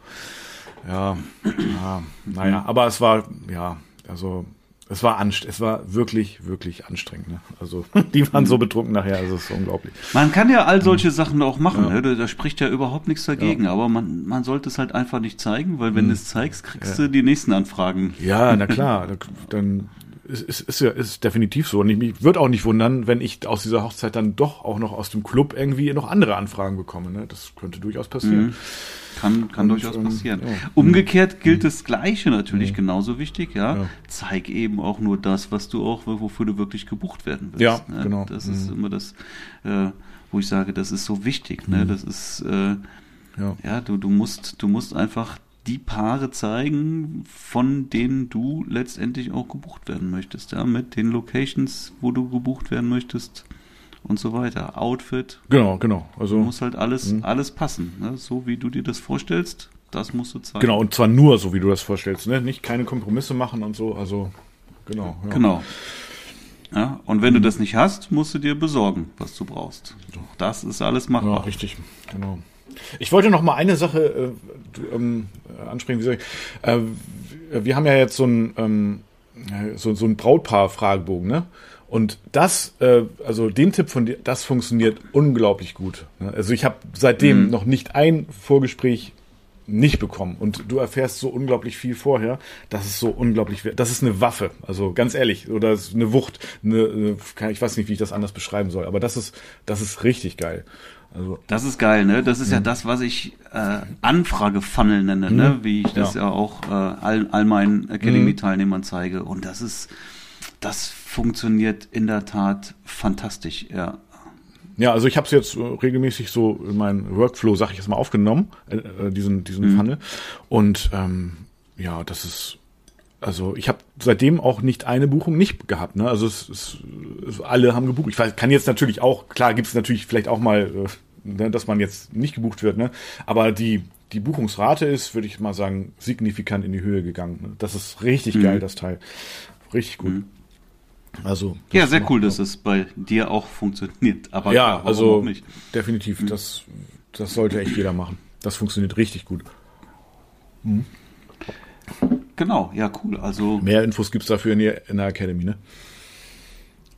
ja, ja, naja, aber es war, ja, also, es war anst es war wirklich, wirklich anstrengend, ne? Also, die waren so betrunken nachher, also, es ist unglaublich. Man kann ja all solche Sachen auch machen, ne? da, da spricht ja überhaupt nichts dagegen, aber man, man sollte es halt einfach nicht zeigen, weil Mhm. wenn du es zeigst, kriegst du die nächsten Anfragen. Ja, na klar, da- dann ist, ist, ist ja ist definitiv so. Und ich würde auch nicht wundern, wenn ich aus dieser Hochzeit dann doch auch noch aus dem Club irgendwie noch andere Anfragen bekomme. Ne? Das könnte durchaus passieren. Kann, kann Und, durchaus ähm, passieren. ja. Mhm. Umgekehrt gilt das Gleiche natürlich genauso wichtig, ja? Ja. Zeig eben auch nur das, was du auch, wofür du wirklich gebucht werden willst. Ja, ne? genau. Das ist immer das, äh, wo ich sage, das ist so wichtig, ne? Das ist, äh, Mhm. Ja. ja, du, du musst, du musst einfach die Paare zeigen, von denen du letztendlich auch gebucht werden möchtest, ja, mit den Locations, wo du gebucht werden möchtest und so weiter. Outfit, Genau, genau. Also muss halt alles, alles passen, ne? so wie du dir das vorstellst, das musst du zeigen. genau und zwar nur so, wie du das vorstellst, ne? Nicht keine Kompromisse machen und so. Also genau. Ja. Genau. Ja, und wenn du das nicht hast, musst du dir besorgen, was du brauchst. Das ist alles Ja, machbar. richtig. Genau. Ich wollte noch mal eine Sache äh, ähm, äh, ansprechen. Wie soll ich? Äh, wir haben ja jetzt so ein ähm, äh, so, so ein Brautpaar-Fragebogen, ne? Und das, äh, also den Tipp von dir, das funktioniert unglaublich gut. Ne? Also ich habe seitdem noch nicht ein Vorgespräch nicht bekommen. Und du erfährst so unglaublich viel vorher, das ist so unglaublich, das ist eine Waffe, also ganz ehrlich, oder eine Wucht, eine, eine, ich weiß nicht, wie ich das anders beschreiben soll, aber das ist, das ist richtig geil. Also, das ist geil, ne? Das ist ja mhm. das, was ich äh, Anfrage-Funnel nenne, ne? Mhm. Wie ich das ja, ja auch äh, all, all meinen Academy-Teilnehmern zeige. Und das ist, das funktioniert in der Tat fantastisch, ja. Ja, also ich habe es jetzt äh, regelmäßig so in meinen Workflow, sag ich jetzt mal, aufgenommen, äh, äh, diesen diesen mhm. Funnel. Und ähm, ja, das ist also ich habe seitdem auch nicht eine Buchung nicht gehabt. Ne? Also es, es, es, alle haben gebucht. Ich weiß, kann jetzt natürlich auch, klar gibt es natürlich vielleicht auch mal, äh, ne, dass man jetzt nicht gebucht wird, ne? aber die, die Buchungsrate ist, würde ich mal sagen, signifikant in die Höhe gegangen. Ne? Das ist richtig mhm. geil, das Teil. Richtig gut. Mhm. Also ja, sehr cool, dass es bei dir auch funktioniert. Aber ja, also nicht? definitiv, mhm. das, das sollte echt jeder machen. Das funktioniert richtig gut. Mhm. Genau, ja, cool. Also mehr Infos gibt's dafür in der, in der Academy, ne?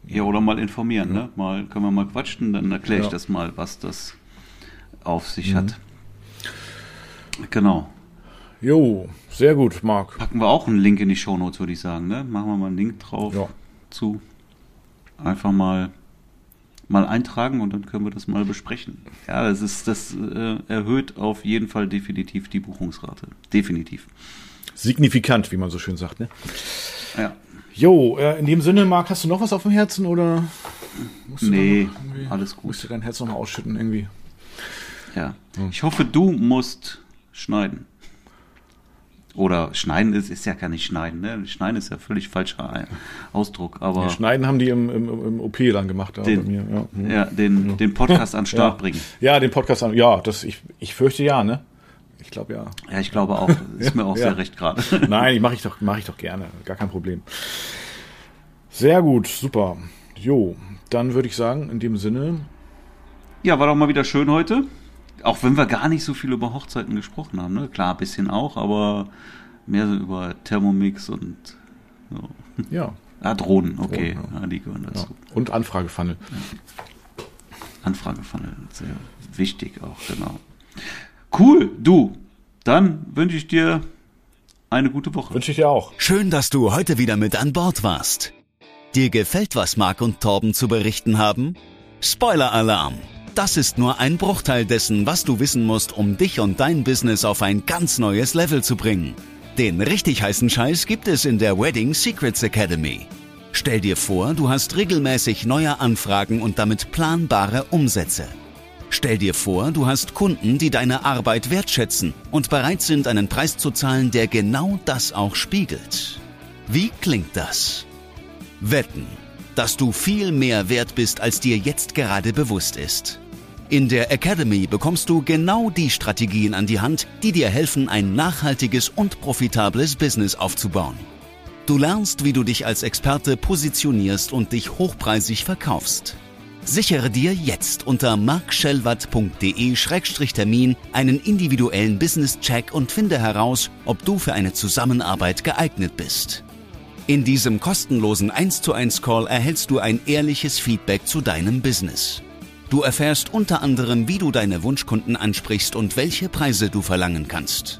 Ja, oder mal informieren, ja. ne? Mal können wir mal quatschen, dann erkläre ich ja. das mal, was das auf sich mhm. hat. Genau. Jo, sehr gut, Marc. Packen wir auch einen Link in die Show Notes, würde ich sagen, ne? Machen wir mal einen Link drauf. Ja zu. Einfach mal mal eintragen und dann können wir das mal besprechen. Ja, das ist das äh, erhöht auf jeden Fall definitiv die Buchungsrate. Definitiv. Signifikant, wie man so schön sagt, ne? Ja. Jo, äh, in dem Sinne, Marc, hast du noch was auf dem Herzen oder? nee, alles gut. Musst du dein Herz noch mal ausschütten irgendwie? Ja. Hm. Ich hoffe, du musst schneiden. Oder schneiden ist, ist ja gar nicht schneiden, ne? Schneiden ist ja völlig falscher Ausdruck, aber. Ja, schneiden haben die im, im, im OP dann gemacht, den, bei mir. Ja, mhm. ja den, ja. den Podcast an den Start ja. bringen. Ja, den Podcast an, ja, das, ich, ich fürchte ja, ne? Ich glaube ja. Ja, ich glaube auch. Ist mir auch sehr recht gerade. Nein, mache ich doch, mache ich doch gerne. Gar kein Problem. Sehr gut, super. Jo, dann würde ich sagen, in dem Sinne. Ja, war doch mal wieder schön heute. Auch wenn wir gar nicht so viel über Hochzeiten gesprochen haben, ne? Klar, ein bisschen auch, aber mehr so über Thermomix und so. Ja. Ah, Drohnen, okay. Drohnen, ja. Ja, die gehören dazu. Ja. Und Anfragefunnel. Ja. Anfragefunnel, sehr wichtig auch, genau. Cool, du. Dann wünsche ich dir eine gute Woche. Wünsche ich dir auch. Schön, dass du heute wieder mit an Bord warst. Dir gefällt, was Marc und Torben zu berichten haben? Spoiler-Alarm! Das ist nur ein Bruchteil dessen, was du wissen musst, um dich und dein Business auf ein ganz neues Level zu bringen. Den richtig heißen Scheiß gibt es in der Wedding Secrets Academy. Stell dir vor, du hast regelmäßig neue Anfragen und damit planbare Umsätze. Stell dir vor, du hast Kunden, die deine Arbeit wertschätzen und bereit sind, einen Preis zu zahlen, der genau das auch spiegelt. Wie klingt das? Wetten, dass du viel mehr wert bist, als dir jetzt gerade bewusst ist. In der Academy bekommst du genau die Strategien an die Hand, die dir helfen, ein nachhaltiges und profitables Business aufzubauen. Du lernst, wie du dich als Experte positionierst und dich hochpreisig verkaufst. Sichere dir jetzt unter markschellwatt.de-termin einen individuellen Business-Check und finde heraus, ob du für eine Zusammenarbeit geeignet bist. In diesem kostenlosen 1 zu 1 Call erhältst du ein ehrliches Feedback zu deinem Business. Du erfährst unter anderem, wie du deine Wunschkunden ansprichst und welche Preise du verlangen kannst.